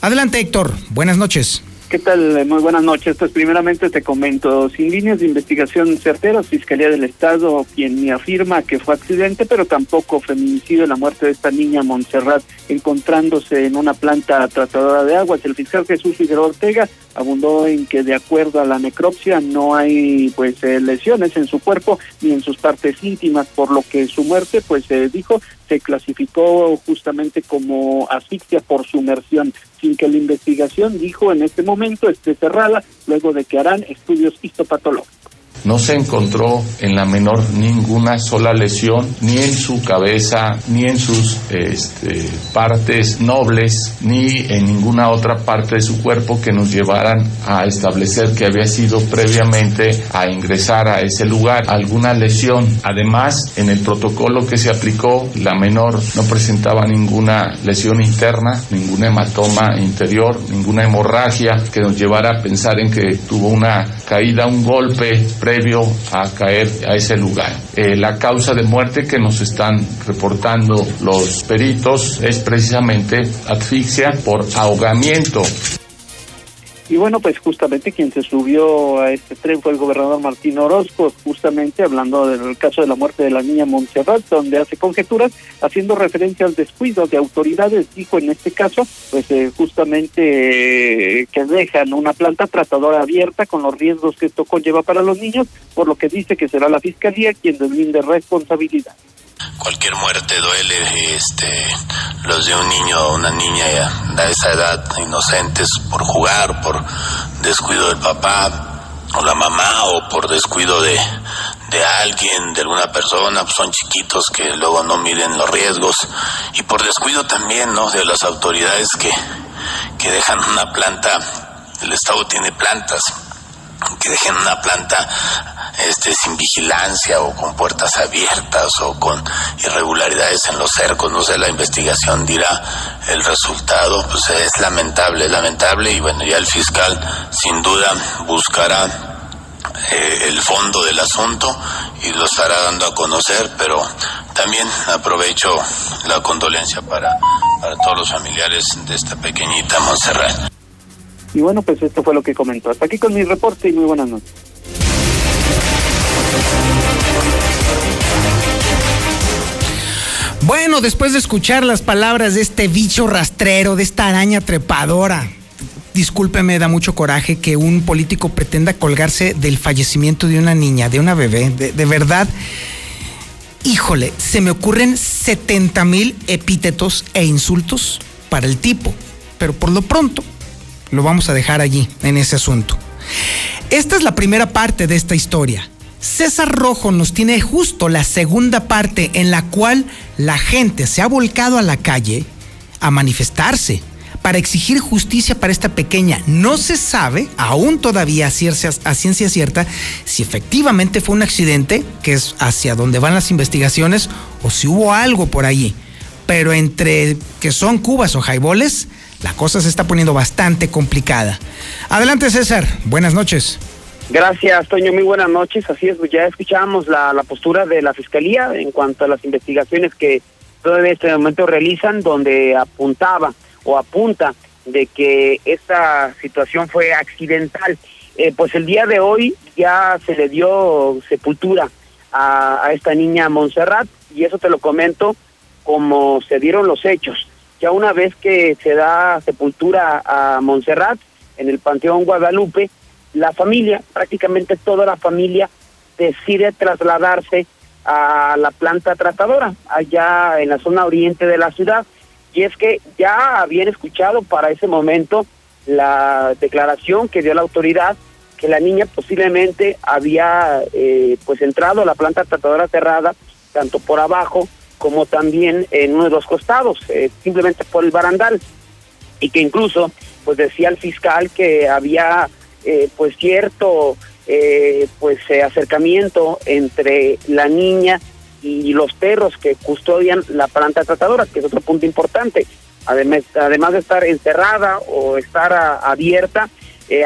[SPEAKER 1] Adelante Héctor, buenas noches.
[SPEAKER 9] ¿Qué tal? Muy buenas noches. Pues primeramente te comento, sin líneas de investigación certeras, Fiscalía del Estado, quien me afirma que fue accidente, pero tampoco feminicidio la muerte de esta niña Montserrat encontrándose en una planta tratadora de aguas. El fiscal Jesús Figueroa Ortega abundó en que de acuerdo a la necropsia no hay pues eh, lesiones en su cuerpo ni en sus partes íntimas, por lo que su muerte pues se dijo se clasificó justamente como asfixia por sumersión, sin que la investigación, dijo en este momento, esté cerrada, luego de que harán estudios histopatológicos.
[SPEAKER 40] No se encontró en la menor ninguna sola lesión, ni en su cabeza, ni en sus este, partes nobles, ni en ninguna otra parte de su cuerpo que nos llevaran a establecer que había sido previamente a ingresar a ese lugar alguna lesión. Además, en el protocolo que se aplicó, la menor no presentaba ninguna lesión interna, ningún hematoma interior, ninguna hemorragia que nos llevara a pensar en que tuvo una caída, un golpe previo a caer a ese lugar. Eh, la causa de muerte que nos están reportando los peritos es precisamente asfixia por ahogamiento.
[SPEAKER 9] Y bueno, pues justamente quien se subió a este tren fue el gobernador Martín Orozco, justamente hablando del caso de la muerte de la niña Montserrat, donde hace conjeturas, haciendo referencia al descuido de autoridades, dijo en este caso, pues eh, justamente eh, que dejan una planta tratadora abierta con los riesgos que esto conlleva para los niños, por lo que dice que será la fiscalía quien deslinde responsabilidad
[SPEAKER 10] cualquier muerte duele, este, los de un niño o una niña de esa edad, inocentes por jugar, por descuido del papá o la mamá o por descuido de, de alguien, de alguna persona, pues son chiquitos que luego no miden los riesgos y por descuido también, ¿no? De las autoridades que, que dejan una planta, el Estado tiene plantas, que dejen una planta este, sin vigilancia o con puertas abiertas o con irregularidades en los cercos, no sé, la investigación dirá el resultado, pues es lamentable, lamentable y bueno, ya el fiscal sin duda buscará eh, el fondo del asunto y lo estará dando a conocer, pero también aprovecho la condolencia para, para todos los familiares de esta pequeñita Montserrat.
[SPEAKER 9] Y bueno, pues esto fue lo que comentó. Hasta aquí con mi reporte y muy buenas noches.
[SPEAKER 1] Bueno, después de escuchar las palabras de este bicho rastrero, de esta araña trepadora, discúlpeme, da mucho coraje que un político pretenda colgarse del fallecimiento de una niña, de una bebé. De, verdad, híjole, se me ocurren 70 mil epítetos e insultos para el tipo. Pero por lo pronto, lo vamos a dejar allí, en ese asunto. Esta es la primera parte de esta historia. César Rojo nos tiene justo la segunda parte en la cual la gente se ha volcado a la calle a manifestarse para exigir justicia para esta pequeña. No se sabe, aún todavía a ciencia, cierta, si efectivamente fue un accidente, que es hacia donde van las investigaciones, o si hubo algo por allí. Pero entre que son cubas o jaiboles, la cosa se está poniendo bastante complicada. Adelante César, buenas noches.
[SPEAKER 2] Gracias, Toño. Muy buenas noches. Así es, pues ya escuchábamos la, postura de la Fiscalía en cuanto a las investigaciones que todavía en este momento realizan, donde apuntaba o apunta de que esta situación fue accidental. Eh, pues el día de hoy ya se le dio sepultura a, a esta niña Montserrat y eso te lo comento como se dieron los hechos. Ya una vez que se da sepultura a Montserrat en el Panteón Guadalupe, la familia, prácticamente toda la familia, decide trasladarse a la planta tratadora, allá en la zona oriente de la ciudad. Y es que ya habían escuchado para ese momento la declaración que dio la autoridad que la niña posiblemente había eh, pues entrado a la planta tratadora cerrada, tanto por abajo como también en uno de los costados, eh, simplemente por el barandal. Y que incluso, pues decía el fiscal que había eh, pues cierto eh, pues eh, acercamiento entre la niña y los perros que custodian la planta tratadora, que es otro punto importante. Además, además de estar encerrada o estar abierta,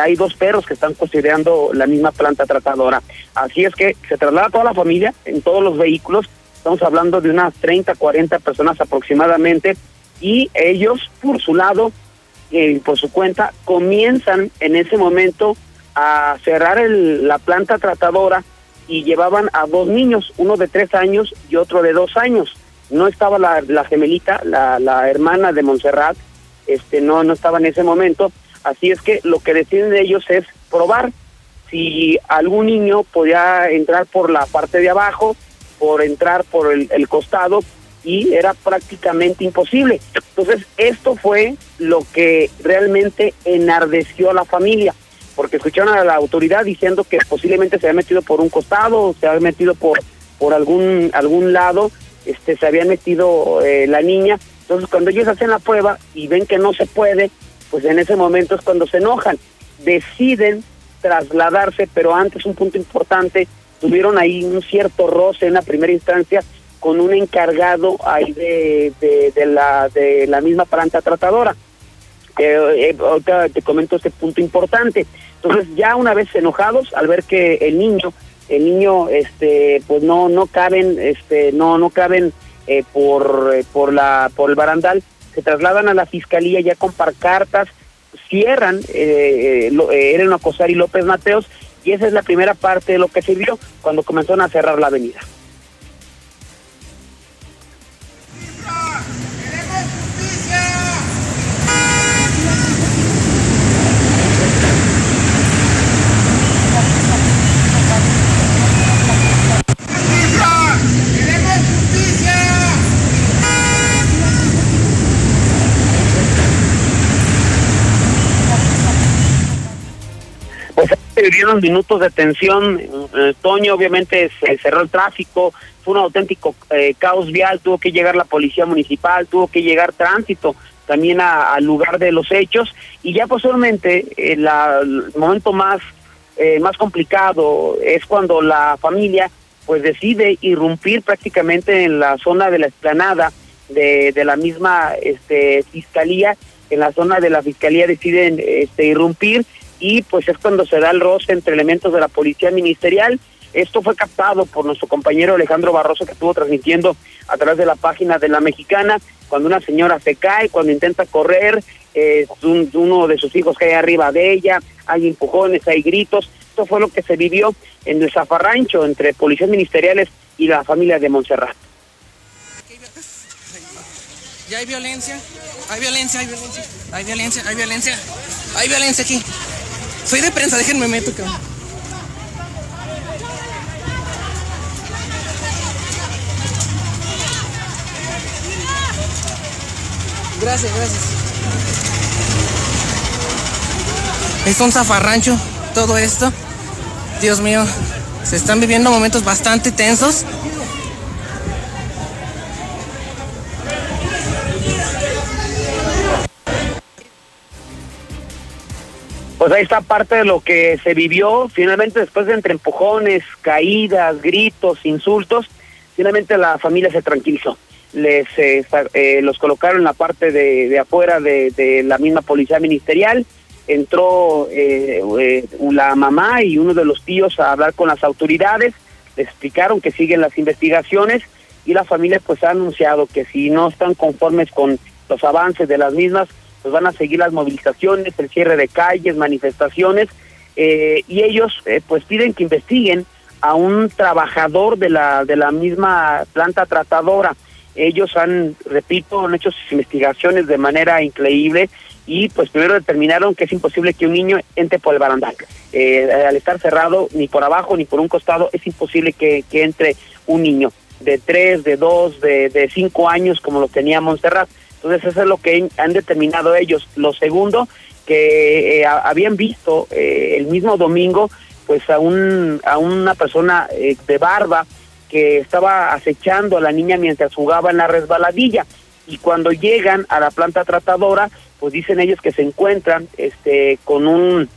[SPEAKER 2] hay dos perros que están custodiando la misma planta tratadora. Así es que se traslada toda la familia en todos los vehículos. Estamos hablando de unas 30, 40 personas aproximadamente. Y ellos, por su lado, eh, por su cuenta, comienzan en ese momento a cerrar la planta tratadora y llevaban a dos niños, uno de tres años y otro de dos años. No estaba la, la gemelita, la, la hermana de Montserrat, este, no, no estaba en ese momento. Así es que lo que deciden ellos es probar si algún niño podía entrar por la parte de abajo, por entrar por el, costado, y era prácticamente imposible. Entonces, esto fue lo que realmente enardeció a la familia, porque escucharon a la autoridad diciendo que posiblemente se había metido por un costado, se había metido por, por algún, algún lado, este, se había metido eh, la niña. Entonces, cuando ellos hacen la prueba y ven que no se puede, pues en ese momento es cuando se enojan. Deciden trasladarse, pero antes un punto importante, tuvieron ahí un cierto roce en la primera instancia con un encargado ahí de, de, la, de la misma planta tratadora. Eh, eh, ahorita te comento este punto importante. Entonces, ya una vez enojados, al ver que el niño el niño, este, pues no, no caben, este, no, no caben eh, por, eh, por la, por el barandal, se trasladan a la fiscalía ya con parcartas, cierran, eh, eh, Eren Acosar y López Mateos, y esa es la primera parte de lo que se vio cuando comenzaron a cerrar la avenida. Vivieron minutos de tensión, eh, Toño obviamente se cerró el tráfico, fue un auténtico eh, caos vial, tuvo que llegar la policía municipal, tuvo que llegar tránsito también al lugar de los hechos y ya posteriormente eh, el momento más eh, más complicado es cuando la familia pues decide irrumpir prácticamente en la zona de la explanada de, de la misma este fiscalía en la zona de la fiscalía deciden este irrumpir y pues es cuando se da el roce entre elementos de la policía ministerial esto fue captado por nuestro compañero Alejandro Barroso que estuvo transmitiendo a través de la página de la mexicana cuando una señora se cae, cuando intenta correr, un- uno de sus hijos cae arriba de ella, hay empujones, hay gritos. Esto fue lo que se vivió en el zafarrancho entre policías ministeriales y la familia de Montserrat.
[SPEAKER 41] Ya hay violencia, hay violencia, hay violencia, hay violencia, hay violencia, hay violencia aquí. Soy de prensa, déjenme meto, cabrón. Gracias, gracias. Es un zafarrancho todo esto. Dios mío, se están viviendo momentos bastante tensos.
[SPEAKER 2] Pues ahí está parte de lo que se vivió. Finalmente, después de entre empujones, caídas, gritos, insultos, finalmente la familia se tranquilizó. Les eh, eh, los colocaron en la parte de, afuera de, de la misma policía ministerial. Entró eh, eh, la mamá y uno de los tíos a hablar con las autoridades. Les explicaron que siguen las investigaciones y la familia pues ha anunciado que si no están conformes con los avances de las mismas, pues van a seguir las movilizaciones, el cierre de calles, manifestaciones, eh, y ellos eh, pues piden que investiguen a un trabajador de la, de la misma planta tratadora. Ellos han, repito, han hecho sus investigaciones de manera increíble y pues primero determinaron que es imposible que un niño entre por el barandal. Eh, al estar cerrado, ni por abajo ni por un costado, es imposible que, que entre un niño de tres, de dos, de, de cinco años como lo tenía Montserrat. Entonces eso es lo que han determinado ellos. Lo segundo, que eh, habían visto eh, el mismo domingo pues a, un, a una persona eh, de barba que estaba acechando a la niña mientras jugaba en la resbaladilla y cuando llegan a la planta tratadora pues dicen ellos que se encuentran este con un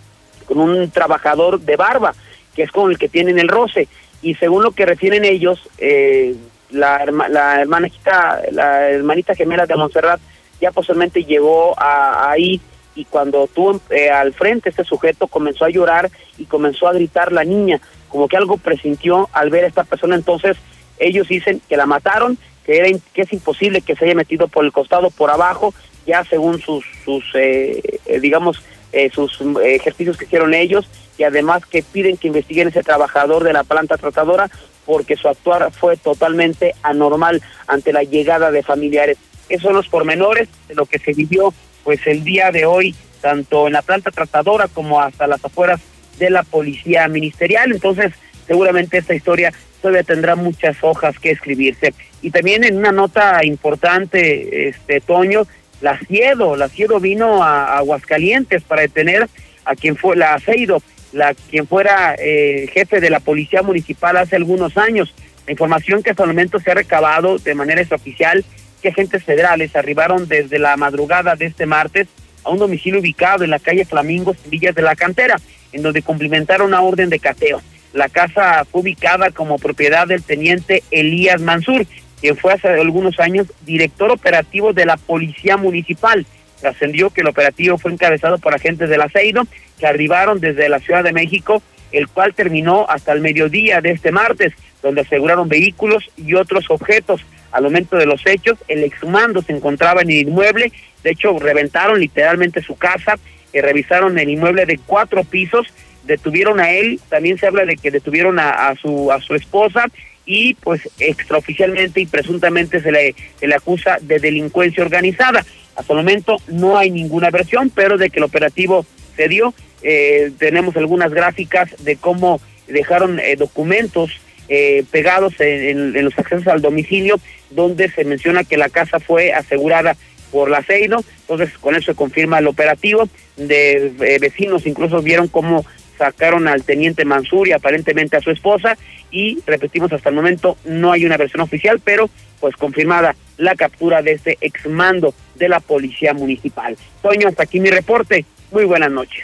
[SPEAKER 2] con un trabajador de barba que es con el que tienen el roce y según lo que refieren ellos eh, la, herma- la hermanita la hermanita gemela de Montserrat ya posiblemente llegó a, ahí y cuando tuvo eh, al frente este sujeto comenzó a llorar y comenzó a gritar la niña como que algo presintió al ver a esta persona entonces ellos dicen que la mataron que era que es imposible que se haya metido por el costado por abajo ya según sus sus eh, eh, digamos eh, sus mm, ejercicios que hicieron ellos y además que piden que investiguen ese trabajador de la planta tratadora porque su actuar fue totalmente anormal ante la llegada de familiares. Esos son los pormenores de lo que se vivió pues el día de hoy tanto en la planta tratadora como hasta las afueras de la policía ministerial. Entonces, seguramente esta historia todavía tendrá muchas hojas que escribirse. Y también en una nota importante, este Toño, la Ciedo, la Ciedo vino a Aguascalientes para detener a quien fue la Aceido, la quien fuera eh, jefe de la policía municipal hace algunos años. La información que hasta el momento se ha recabado de manera extraoficial que agentes federales arribaron desde la madrugada de este martes a un domicilio ubicado en la calle Flamingos, Villas de la Cantera, en donde cumplimentaron una orden de cateo. La casa fue ubicada como propiedad del teniente Elías Mansur, quien fue hace algunos años director operativo de la Policía Municipal. Trascendió que el operativo fue encabezado por agentes del aceido que arribaron desde la Ciudad de México el cual terminó hasta el mediodía de este martes, donde aseguraron vehículos y otros objetos. Al momento de los hechos, el exhumando se encontraba en el inmueble, de hecho reventaron literalmente su casa, y revisaron el inmueble de cuatro pisos, detuvieron a él, también se habla de que detuvieron a, a su a su esposa y pues extraoficialmente y presuntamente se le, se le acusa de delincuencia organizada. Hasta el momento no hay ninguna versión, pero de que el operativo se dio, eh, tenemos algunas gráficas de cómo dejaron eh, documentos eh, pegados en, los accesos al domicilio, donde se menciona que la casa fue asegurada por la CEIDO, entonces con eso se confirma el operativo, de eh, vecinos. Incluso vieron cómo sacaron al teniente Mansur y aparentemente a su esposa y repetimos hasta el momento no hay una versión oficial, pero pues confirmada la captura de este exmando de la policía municipal. Toño, hasta aquí mi reporte. Muy buenas noches.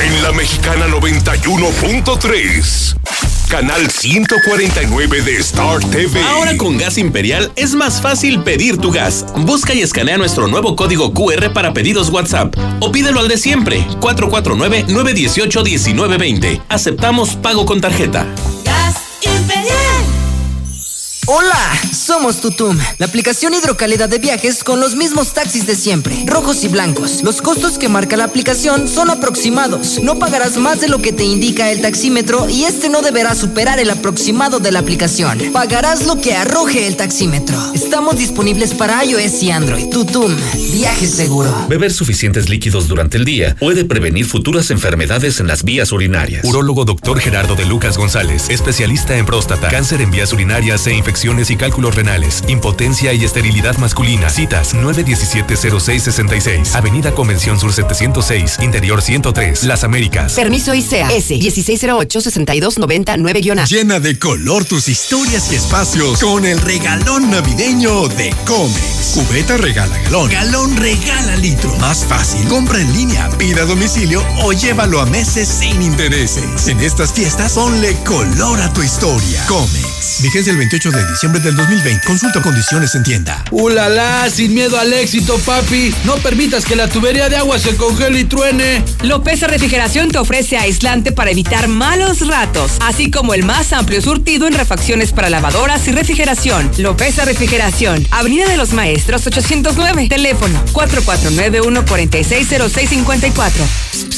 [SPEAKER 11] En la mexicana 91.3. Canal 149 de Star TV.
[SPEAKER 42] Ahora con Gas Imperial es más fácil pedir tu gas. Busca y escanea nuestro nuevo código QR para pedidos WhatsApp o pídelo al de siempre 449-918-1920. Aceptamos pago con tarjeta.
[SPEAKER 43] Gas Imperial.
[SPEAKER 44] Hola, somos Tutum, la aplicación hidrocalidad de viajes con los mismos taxis de siempre, rojos y blancos. Los costos que marca la aplicación son aproximados. No pagarás más de lo que te indica el taxímetro y este no deberá superar el aproximado de la aplicación. Pagarás lo que arroje el taxímetro. Estamos disponibles para iOS y Android. Tutum, viaje seguro.
[SPEAKER 29] Beber suficientes líquidos durante el día puede prevenir futuras enfermedades en las vías urinarias.
[SPEAKER 45] Urólogo Dr. Gerardo de Lucas González, especialista en próstata, cáncer en vías urinarias e infecciones y cálculos renales, impotencia y esterilidad masculina. Citas 917-0666, Avenida Convención Sur 706, Interior 103, Las Américas.
[SPEAKER 38] Permiso ICEA S 1608-6299-A.
[SPEAKER 22] Llena de color tus historias y espacios con el regalón navideño de Comex. Cubeta regala galón, galón regala litro. Más fácil, compra en línea, pida a domicilio o llévalo a meses sin intereses. En estas fiestas, ponle color a tu historia. Comex. Vigencia el 28 de diciembre del 2020. Consulta condiciones en tienda.
[SPEAKER 35] ¡Ulala! Sin miedo al éxito, papi. No permitas que la tubería de agua se congele y truene.
[SPEAKER 21] Lopeza Refrigeración te ofrece aislante para evitar malos ratos, así como el más amplio surtido en refacciones para lavadoras y refrigeración. Lopeza Refrigeración, Avenida de los Maestros 809. Teléfono 449-146-0654.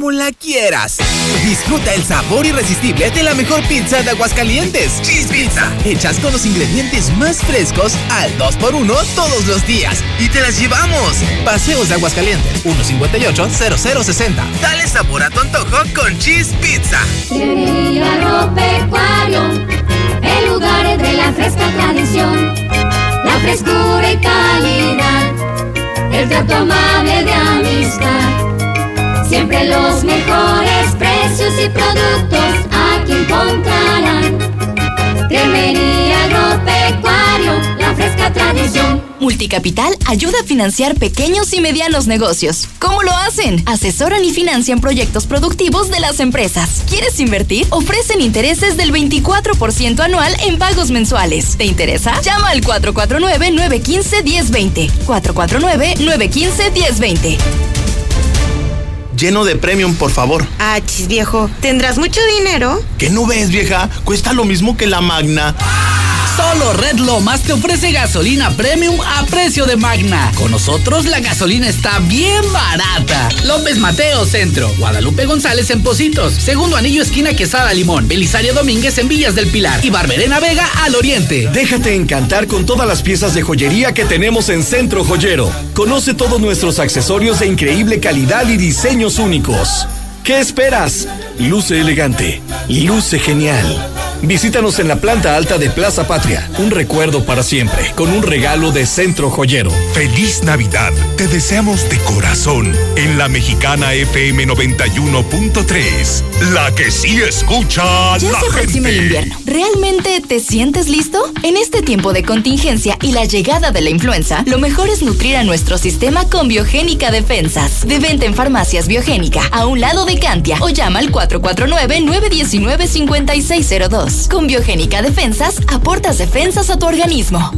[SPEAKER 36] Como la quieras. Disfruta el sabor irresistible de la mejor pizza de Aguascalientes. Cheese Pizza. Hechas con los ingredientes más frescos al 2x1 todos los días. Y te las llevamos. Paseos de Aguascalientes. 158-0060. Dale sabor a tu antojo con Cheese Pizza.
[SPEAKER 46] El lugar de la fresca tradición. La frescura y calidad. El trato amable de amistad. Siempre los mejores precios y productos aquí encontrarán. Cremería Agropecuario, la fresca tradición.
[SPEAKER 17] Multicapital ayuda a financiar pequeños y medianos negocios. ¿Cómo lo hacen? Asesoran y financian proyectos productivos de las empresas. ¿Quieres invertir? Ofrecen intereses del 24% anual en pagos mensuales. ¿Te interesa? Llama al 449-915-1020. 449-915-1020
[SPEAKER 47] lleno de premium, por favor.
[SPEAKER 39] Ah, chis, viejo. ¿Tendrás mucho dinero?
[SPEAKER 47] ¿Qué no ves, vieja? Cuesta lo mismo que la Magna.
[SPEAKER 24] Solo Red Lomas te ofrece gasolina premium a precio de Magna. Con nosotros la gasolina está bien barata. López Mateo Centro, Guadalupe González en Positos, Segundo Anillo esquina Quesada Limón, Belisario Domínguez en Villas del Pilar y Barberena Vega al Oriente.
[SPEAKER 26] Déjate encantar con todas las piezas de joyería que tenemos en Centro Joyero. Conoce todos nuestros accesorios de increíble calidad y diseños únicos. ¿Qué esperas? Luce elegante, luce genial. Visítanos en la planta alta de Plaza Patria. Un recuerdo para siempre, con un regalo de Centro Joyero.
[SPEAKER 11] Feliz Navidad. Te deseamos de corazón en la mexicana FM 91.3. La que sí escucha
[SPEAKER 17] Ya
[SPEAKER 11] la
[SPEAKER 17] se aproxima el invierno. ¿Realmente te sientes listo? En este tiempo de contingencia y la llegada de la influenza, lo mejor es nutrir a nuestro sistema con Biogénica Defensas. De venta en farmacias Biogénica, a un lado de Cantia, o llama al 449-919-5602. Con Biogénica Defensas, aportas defensas a tu organismo.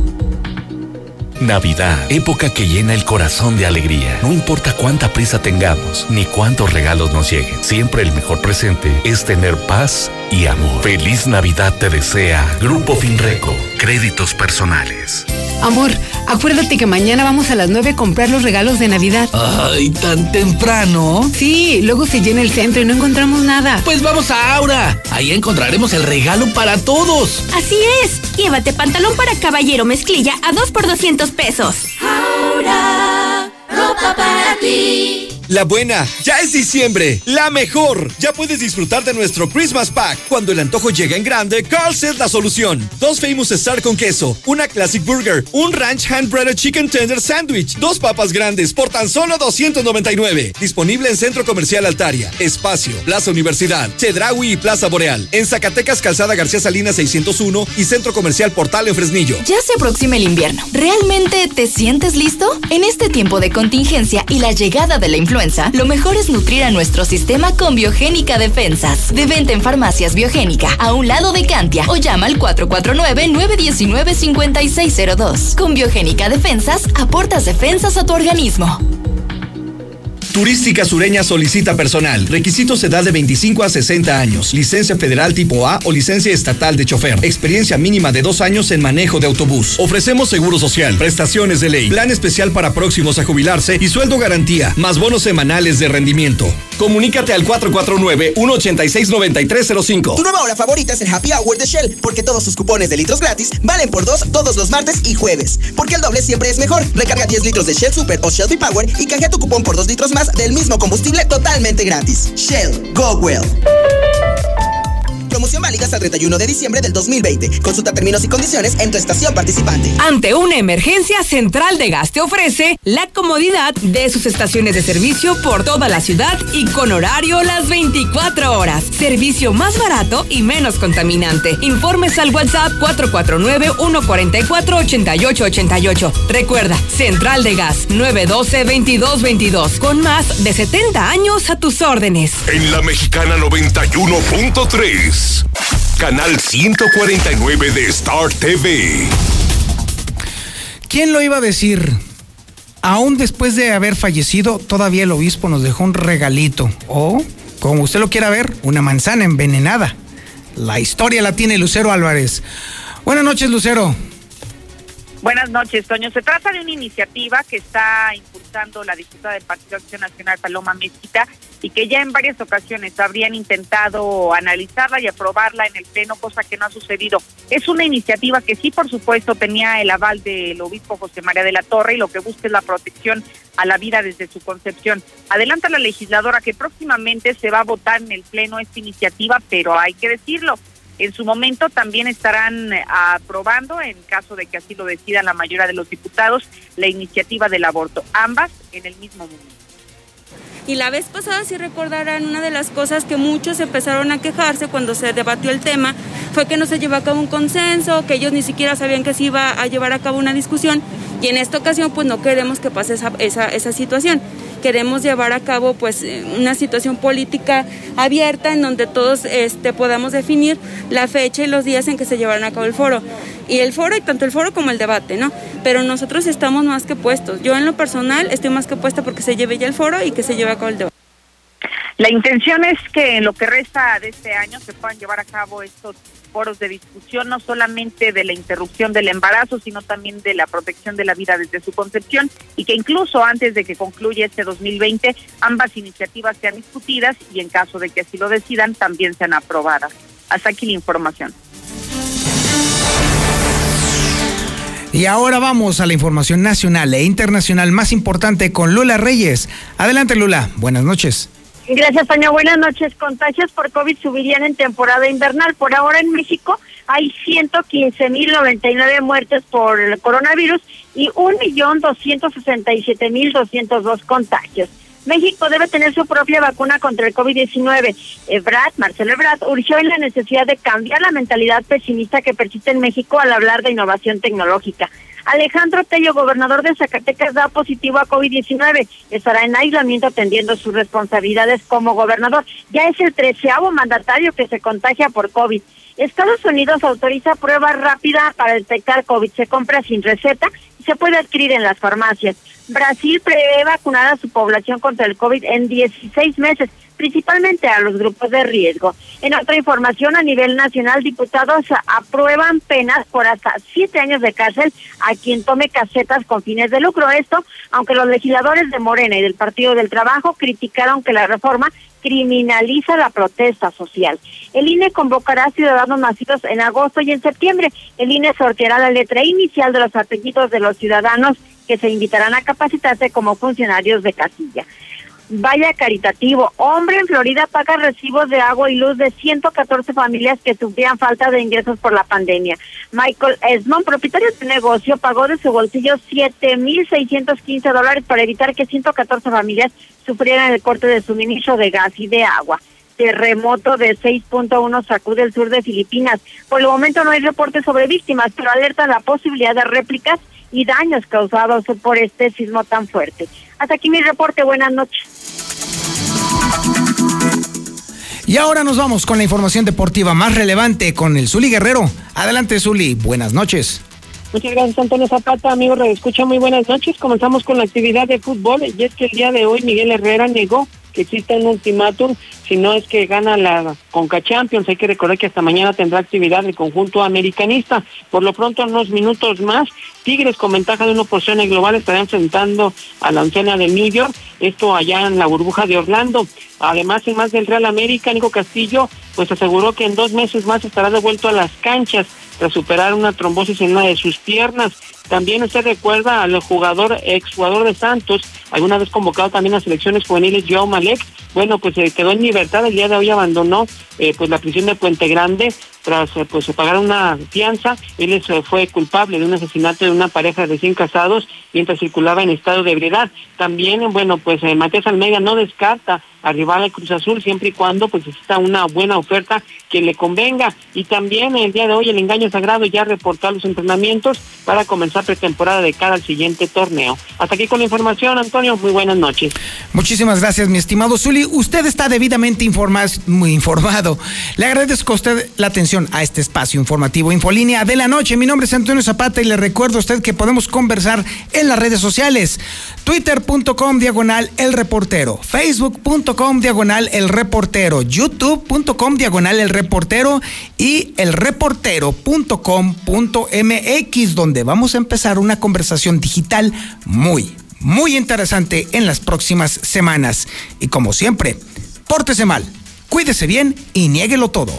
[SPEAKER 29] Navidad, época que llena el corazón de alegría. No importa cuánta prisa tengamos, ni cuántos regalos nos lleguen, siempre el mejor presente es tener paz y amor. Feliz Navidad te desea Grupo Finreco, créditos personales.
[SPEAKER 38] Amor, acuérdate que mañana vamos a las 9 a comprar los regalos de Navidad.
[SPEAKER 24] Ay, tan temprano.
[SPEAKER 38] Sí, luego se llena el centro y no encontramos nada.
[SPEAKER 24] Pues vamos a Aura. Ahí encontraremos el regalo para todos.
[SPEAKER 39] Así es. Llévate pantalón para caballero mezclilla a 2 por 200 pesos.
[SPEAKER 46] Ahora, ropa para ti.
[SPEAKER 26] La buena, ya es diciembre, la mejor. Ya puedes disfrutar de nuestro Christmas Pack. Cuando el antojo llega en grande, Carl's es la solución. Dos Famous Star con queso, una Classic Burger, un Ranch Hand Breaded Chicken Tender Sandwich, dos papas grandes por tan solo 299. Disponible en Centro Comercial Altaria, Espacio, Plaza Universidad, Chedraui y Plaza Boreal. En Zacatecas, Calzada García Salinas 601 y Centro Comercial Portal en Fresnillo.
[SPEAKER 17] Ya se aproxima el invierno. ¿Realmente te sientes listo? En este tiempo de contingencia y la llegada de la lo mejor es nutrir a nuestro sistema con Biogénica Defensas. De venta en farmacias Biogénica, a un lado de Cantia, o llama al 449-919-5602. Con Biogénica Defensas, aportas defensas a tu organismo.
[SPEAKER 26] Turística Sureña solicita personal. Requisitos edad de 25 a 60 años. Licencia federal tipo A o licencia estatal de chofer. Experiencia mínima de dos años en manejo de autobús. Ofrecemos seguro social, prestaciones de ley, plan especial para próximos a jubilarse y sueldo garantía, más bonos semanales de rendimiento. Comunícate al 449-186-9305.
[SPEAKER 48] Tu nueva hora favorita es el Happy Hour de Shell, porque todos sus cupones de litros gratis valen por dos todos los martes y jueves. Porque el doble siempre es mejor. Recarga 10 litros de Shell Super o Shell V-Power y canjea tu cupón por dos litros más del mismo combustible totalmente gratis. Shell, go well. Promoción válida hasta el 31 de diciembre del 2020. Consulta términos y condiciones en tu estación participante.
[SPEAKER 21] Ante una emergencia, Central de Gas te ofrece la comodidad de sus estaciones de servicio por toda la ciudad y con horario las 24 horas. Servicio más barato y menos contaminante. Informes al WhatsApp 449-144-8888. Recuerda, Central de Gas 912-2222 con más de 70 años a tus órdenes.
[SPEAKER 11] En la mexicana 91.3. Canal 149 de Star TV.
[SPEAKER 49] ¿Quién lo iba a decir? Aún después de haber fallecido, todavía el obispo nos dejó un regalito. O, como usted lo quiera ver, una manzana envenenada. La historia la tiene Lucero Álvarez. Buenas noches, Lucero.
[SPEAKER 7] Buenas noches, Toño. Se trata de una iniciativa que está impulsando la diputada del Partido Acción Nacional, Paloma Mezquita, y que ya en varias ocasiones habrían intentado analizarla y aprobarla en el Pleno, cosa que no ha sucedido. Es una iniciativa que sí, por supuesto, tenía el aval del obispo José María de la Torre y lo que busca es la protección a la vida desde su concepción. Adelanta la legisladora que próximamente se va a votar en el Pleno esta iniciativa, pero hay que decirlo, en su momento también estarán eh, aprobando, en caso de que así lo decidan la mayoría de los diputados, la iniciativa del aborto, ambas en el mismo momento.
[SPEAKER 50] Y la vez pasada, si recordarán, una de las cosas que muchos empezaron a quejarse cuando se debatió el tema fue que no se llevó a cabo un consenso, que ellos ni siquiera sabían que se iba a llevar a cabo una discusión. Y en esta ocasión, pues no queremos que pase esa, situación. Queremos llevar a cabo pues eh, una situación política abierta en donde todos este, podamos definir la fecha y los días en que se llevarán a cabo el foro. Y el foro, y tanto el foro como el debate, ¿no? Pero nosotros estamos más que puestos. Yo en lo personal estoy más que puesta porque se lleve ya el foro y que se lleve a cabo el debate.
[SPEAKER 7] La intención es que en lo que resta de este año se puedan llevar a cabo estos foros de discusión, no solamente de la interrupción del embarazo, sino también de la protección de la vida desde su concepción y que incluso antes de que concluya este 2020, ambas iniciativas sean discutidas y en caso de que así lo decidan, también sean aprobadas. Hasta aquí la información.
[SPEAKER 49] Y ahora vamos a la información nacional e internacional más importante con Lula Reyes. Adelante, Lula. Buenas noches.
[SPEAKER 3] Gracias, Tania. Buenas noches. Contagios por COVID subirían en temporada invernal. Por ahora en México hay 115.099 muertes por el coronavirus y 1.267.202 contagios. México debe tener su propia vacuna contra el COVID-19. Ebrard, Marcelo Ebrard, urgió en la necesidad de cambiar la mentalidad pesimista que persiste en México al hablar de innovación tecnológica. Alejandro Tello, gobernador de Zacatecas, da positivo a COVID-19. Estará en aislamiento atendiendo sus responsabilidades como gobernador. Ya es el treceavo mandatario que se contagia por COVID. Estados Unidos autoriza prueba rápida para detectar COVID. Se compra sin receta y se puede adquirir en las farmacias. Brasil prevé vacunar a su población contra el COVID en 16 meses, principalmente a los grupos de riesgo. En otra información, a nivel nacional, diputados aprueban penas por hasta siete años de cárcel a quien tome casetas con fines de lucro. Esto, aunque los legisladores de Morena y del Partido del Trabajo criticaron que la reforma criminaliza la protesta social. El INE convocará a ciudadanos nacidos en agosto y en septiembre. El INE sorteará la letra inicial de los apellidos de los ciudadanos que se invitarán a capacitarse como funcionarios de casilla. Vaya caritativo. Hombre en Florida paga recibos de agua y luz de 114 familias que sufrían falta de ingresos por la pandemia. Michael Esmond, propietario de negocio, pagó de su bolsillo 7.615 dólares para evitar que 114 familias sufrieran el corte de suministro de gas y de agua terremoto de 6.1 sacude el sur de Filipinas. Por el momento no hay reportes sobre víctimas, pero alerta la posibilidad de réplicas y daños causados por este sismo tan fuerte. Hasta aquí mi reporte. Buenas noches.
[SPEAKER 1] Y ahora nos vamos con la información deportiva más relevante con el Zuli Guerrero. Adelante, Zuli. Buenas noches.
[SPEAKER 4] Muchas gracias, Antonio Zapata. Amigo, escucha muy buenas noches. Comenzamos con la actividad de fútbol y es que el día de hoy Miguel Herrera negó que exista un ultimátum si no es que gana la Conca Champions. Hay que recordar que hasta mañana tendrá actividad el conjunto americanista. Por lo pronto, unos minutos más, Tigres con ventaja de 1 por en global estará enfrentando a la anciana de New York, esto allá en la burbuja de Orlando. Además, en más del Real América, Nico Castillo, pues aseguró que en dos meses más estará devuelto a las canchas tras superar una trombosis en una de sus piernas. También usted recuerda al jugador, exjugador de Santos, alguna vez convocado también a selecciones juveniles, Joao Malek. Bueno, pues se quedó en libertad, el día de hoy abandonó eh, pues la prisión de Puente Grande tras eh, pues pagar una fianza. Él eh, fue culpable de un asesinato de una pareja recién casados mientras circulaba en estado de ebriedad. También, bueno, pues Matías Almeida no descarta arribar al Cruz Azul siempre y cuando pues exista una buena oferta que le convenga. Y también el día de hoy el engaño sagrado ya reportó los entrenamientos para comenzar pretemporada de cara al siguiente torneo. Hasta aquí con la información, Antonio. Muy buenas noches.
[SPEAKER 1] Muchísimas gracias, mi estimado Zuli. Usted está debidamente informado, muy informado. Le agradezco a usted la atención a este espacio informativo Infolínea de la noche. Mi nombre es Antonio Zapata y le recuerdo a usted que podemos conversar en las redes sociales. Twitter.com diagonal el reportero. Facebook.com diagonal el reportero. YouTube.com diagonal el reportero y el reportero.com.mx donde vamos a empezar una conversación digital muy, muy interesante en las próximas semanas. Y como siempre, pórtese mal, cuídese bien y niéguelo todo.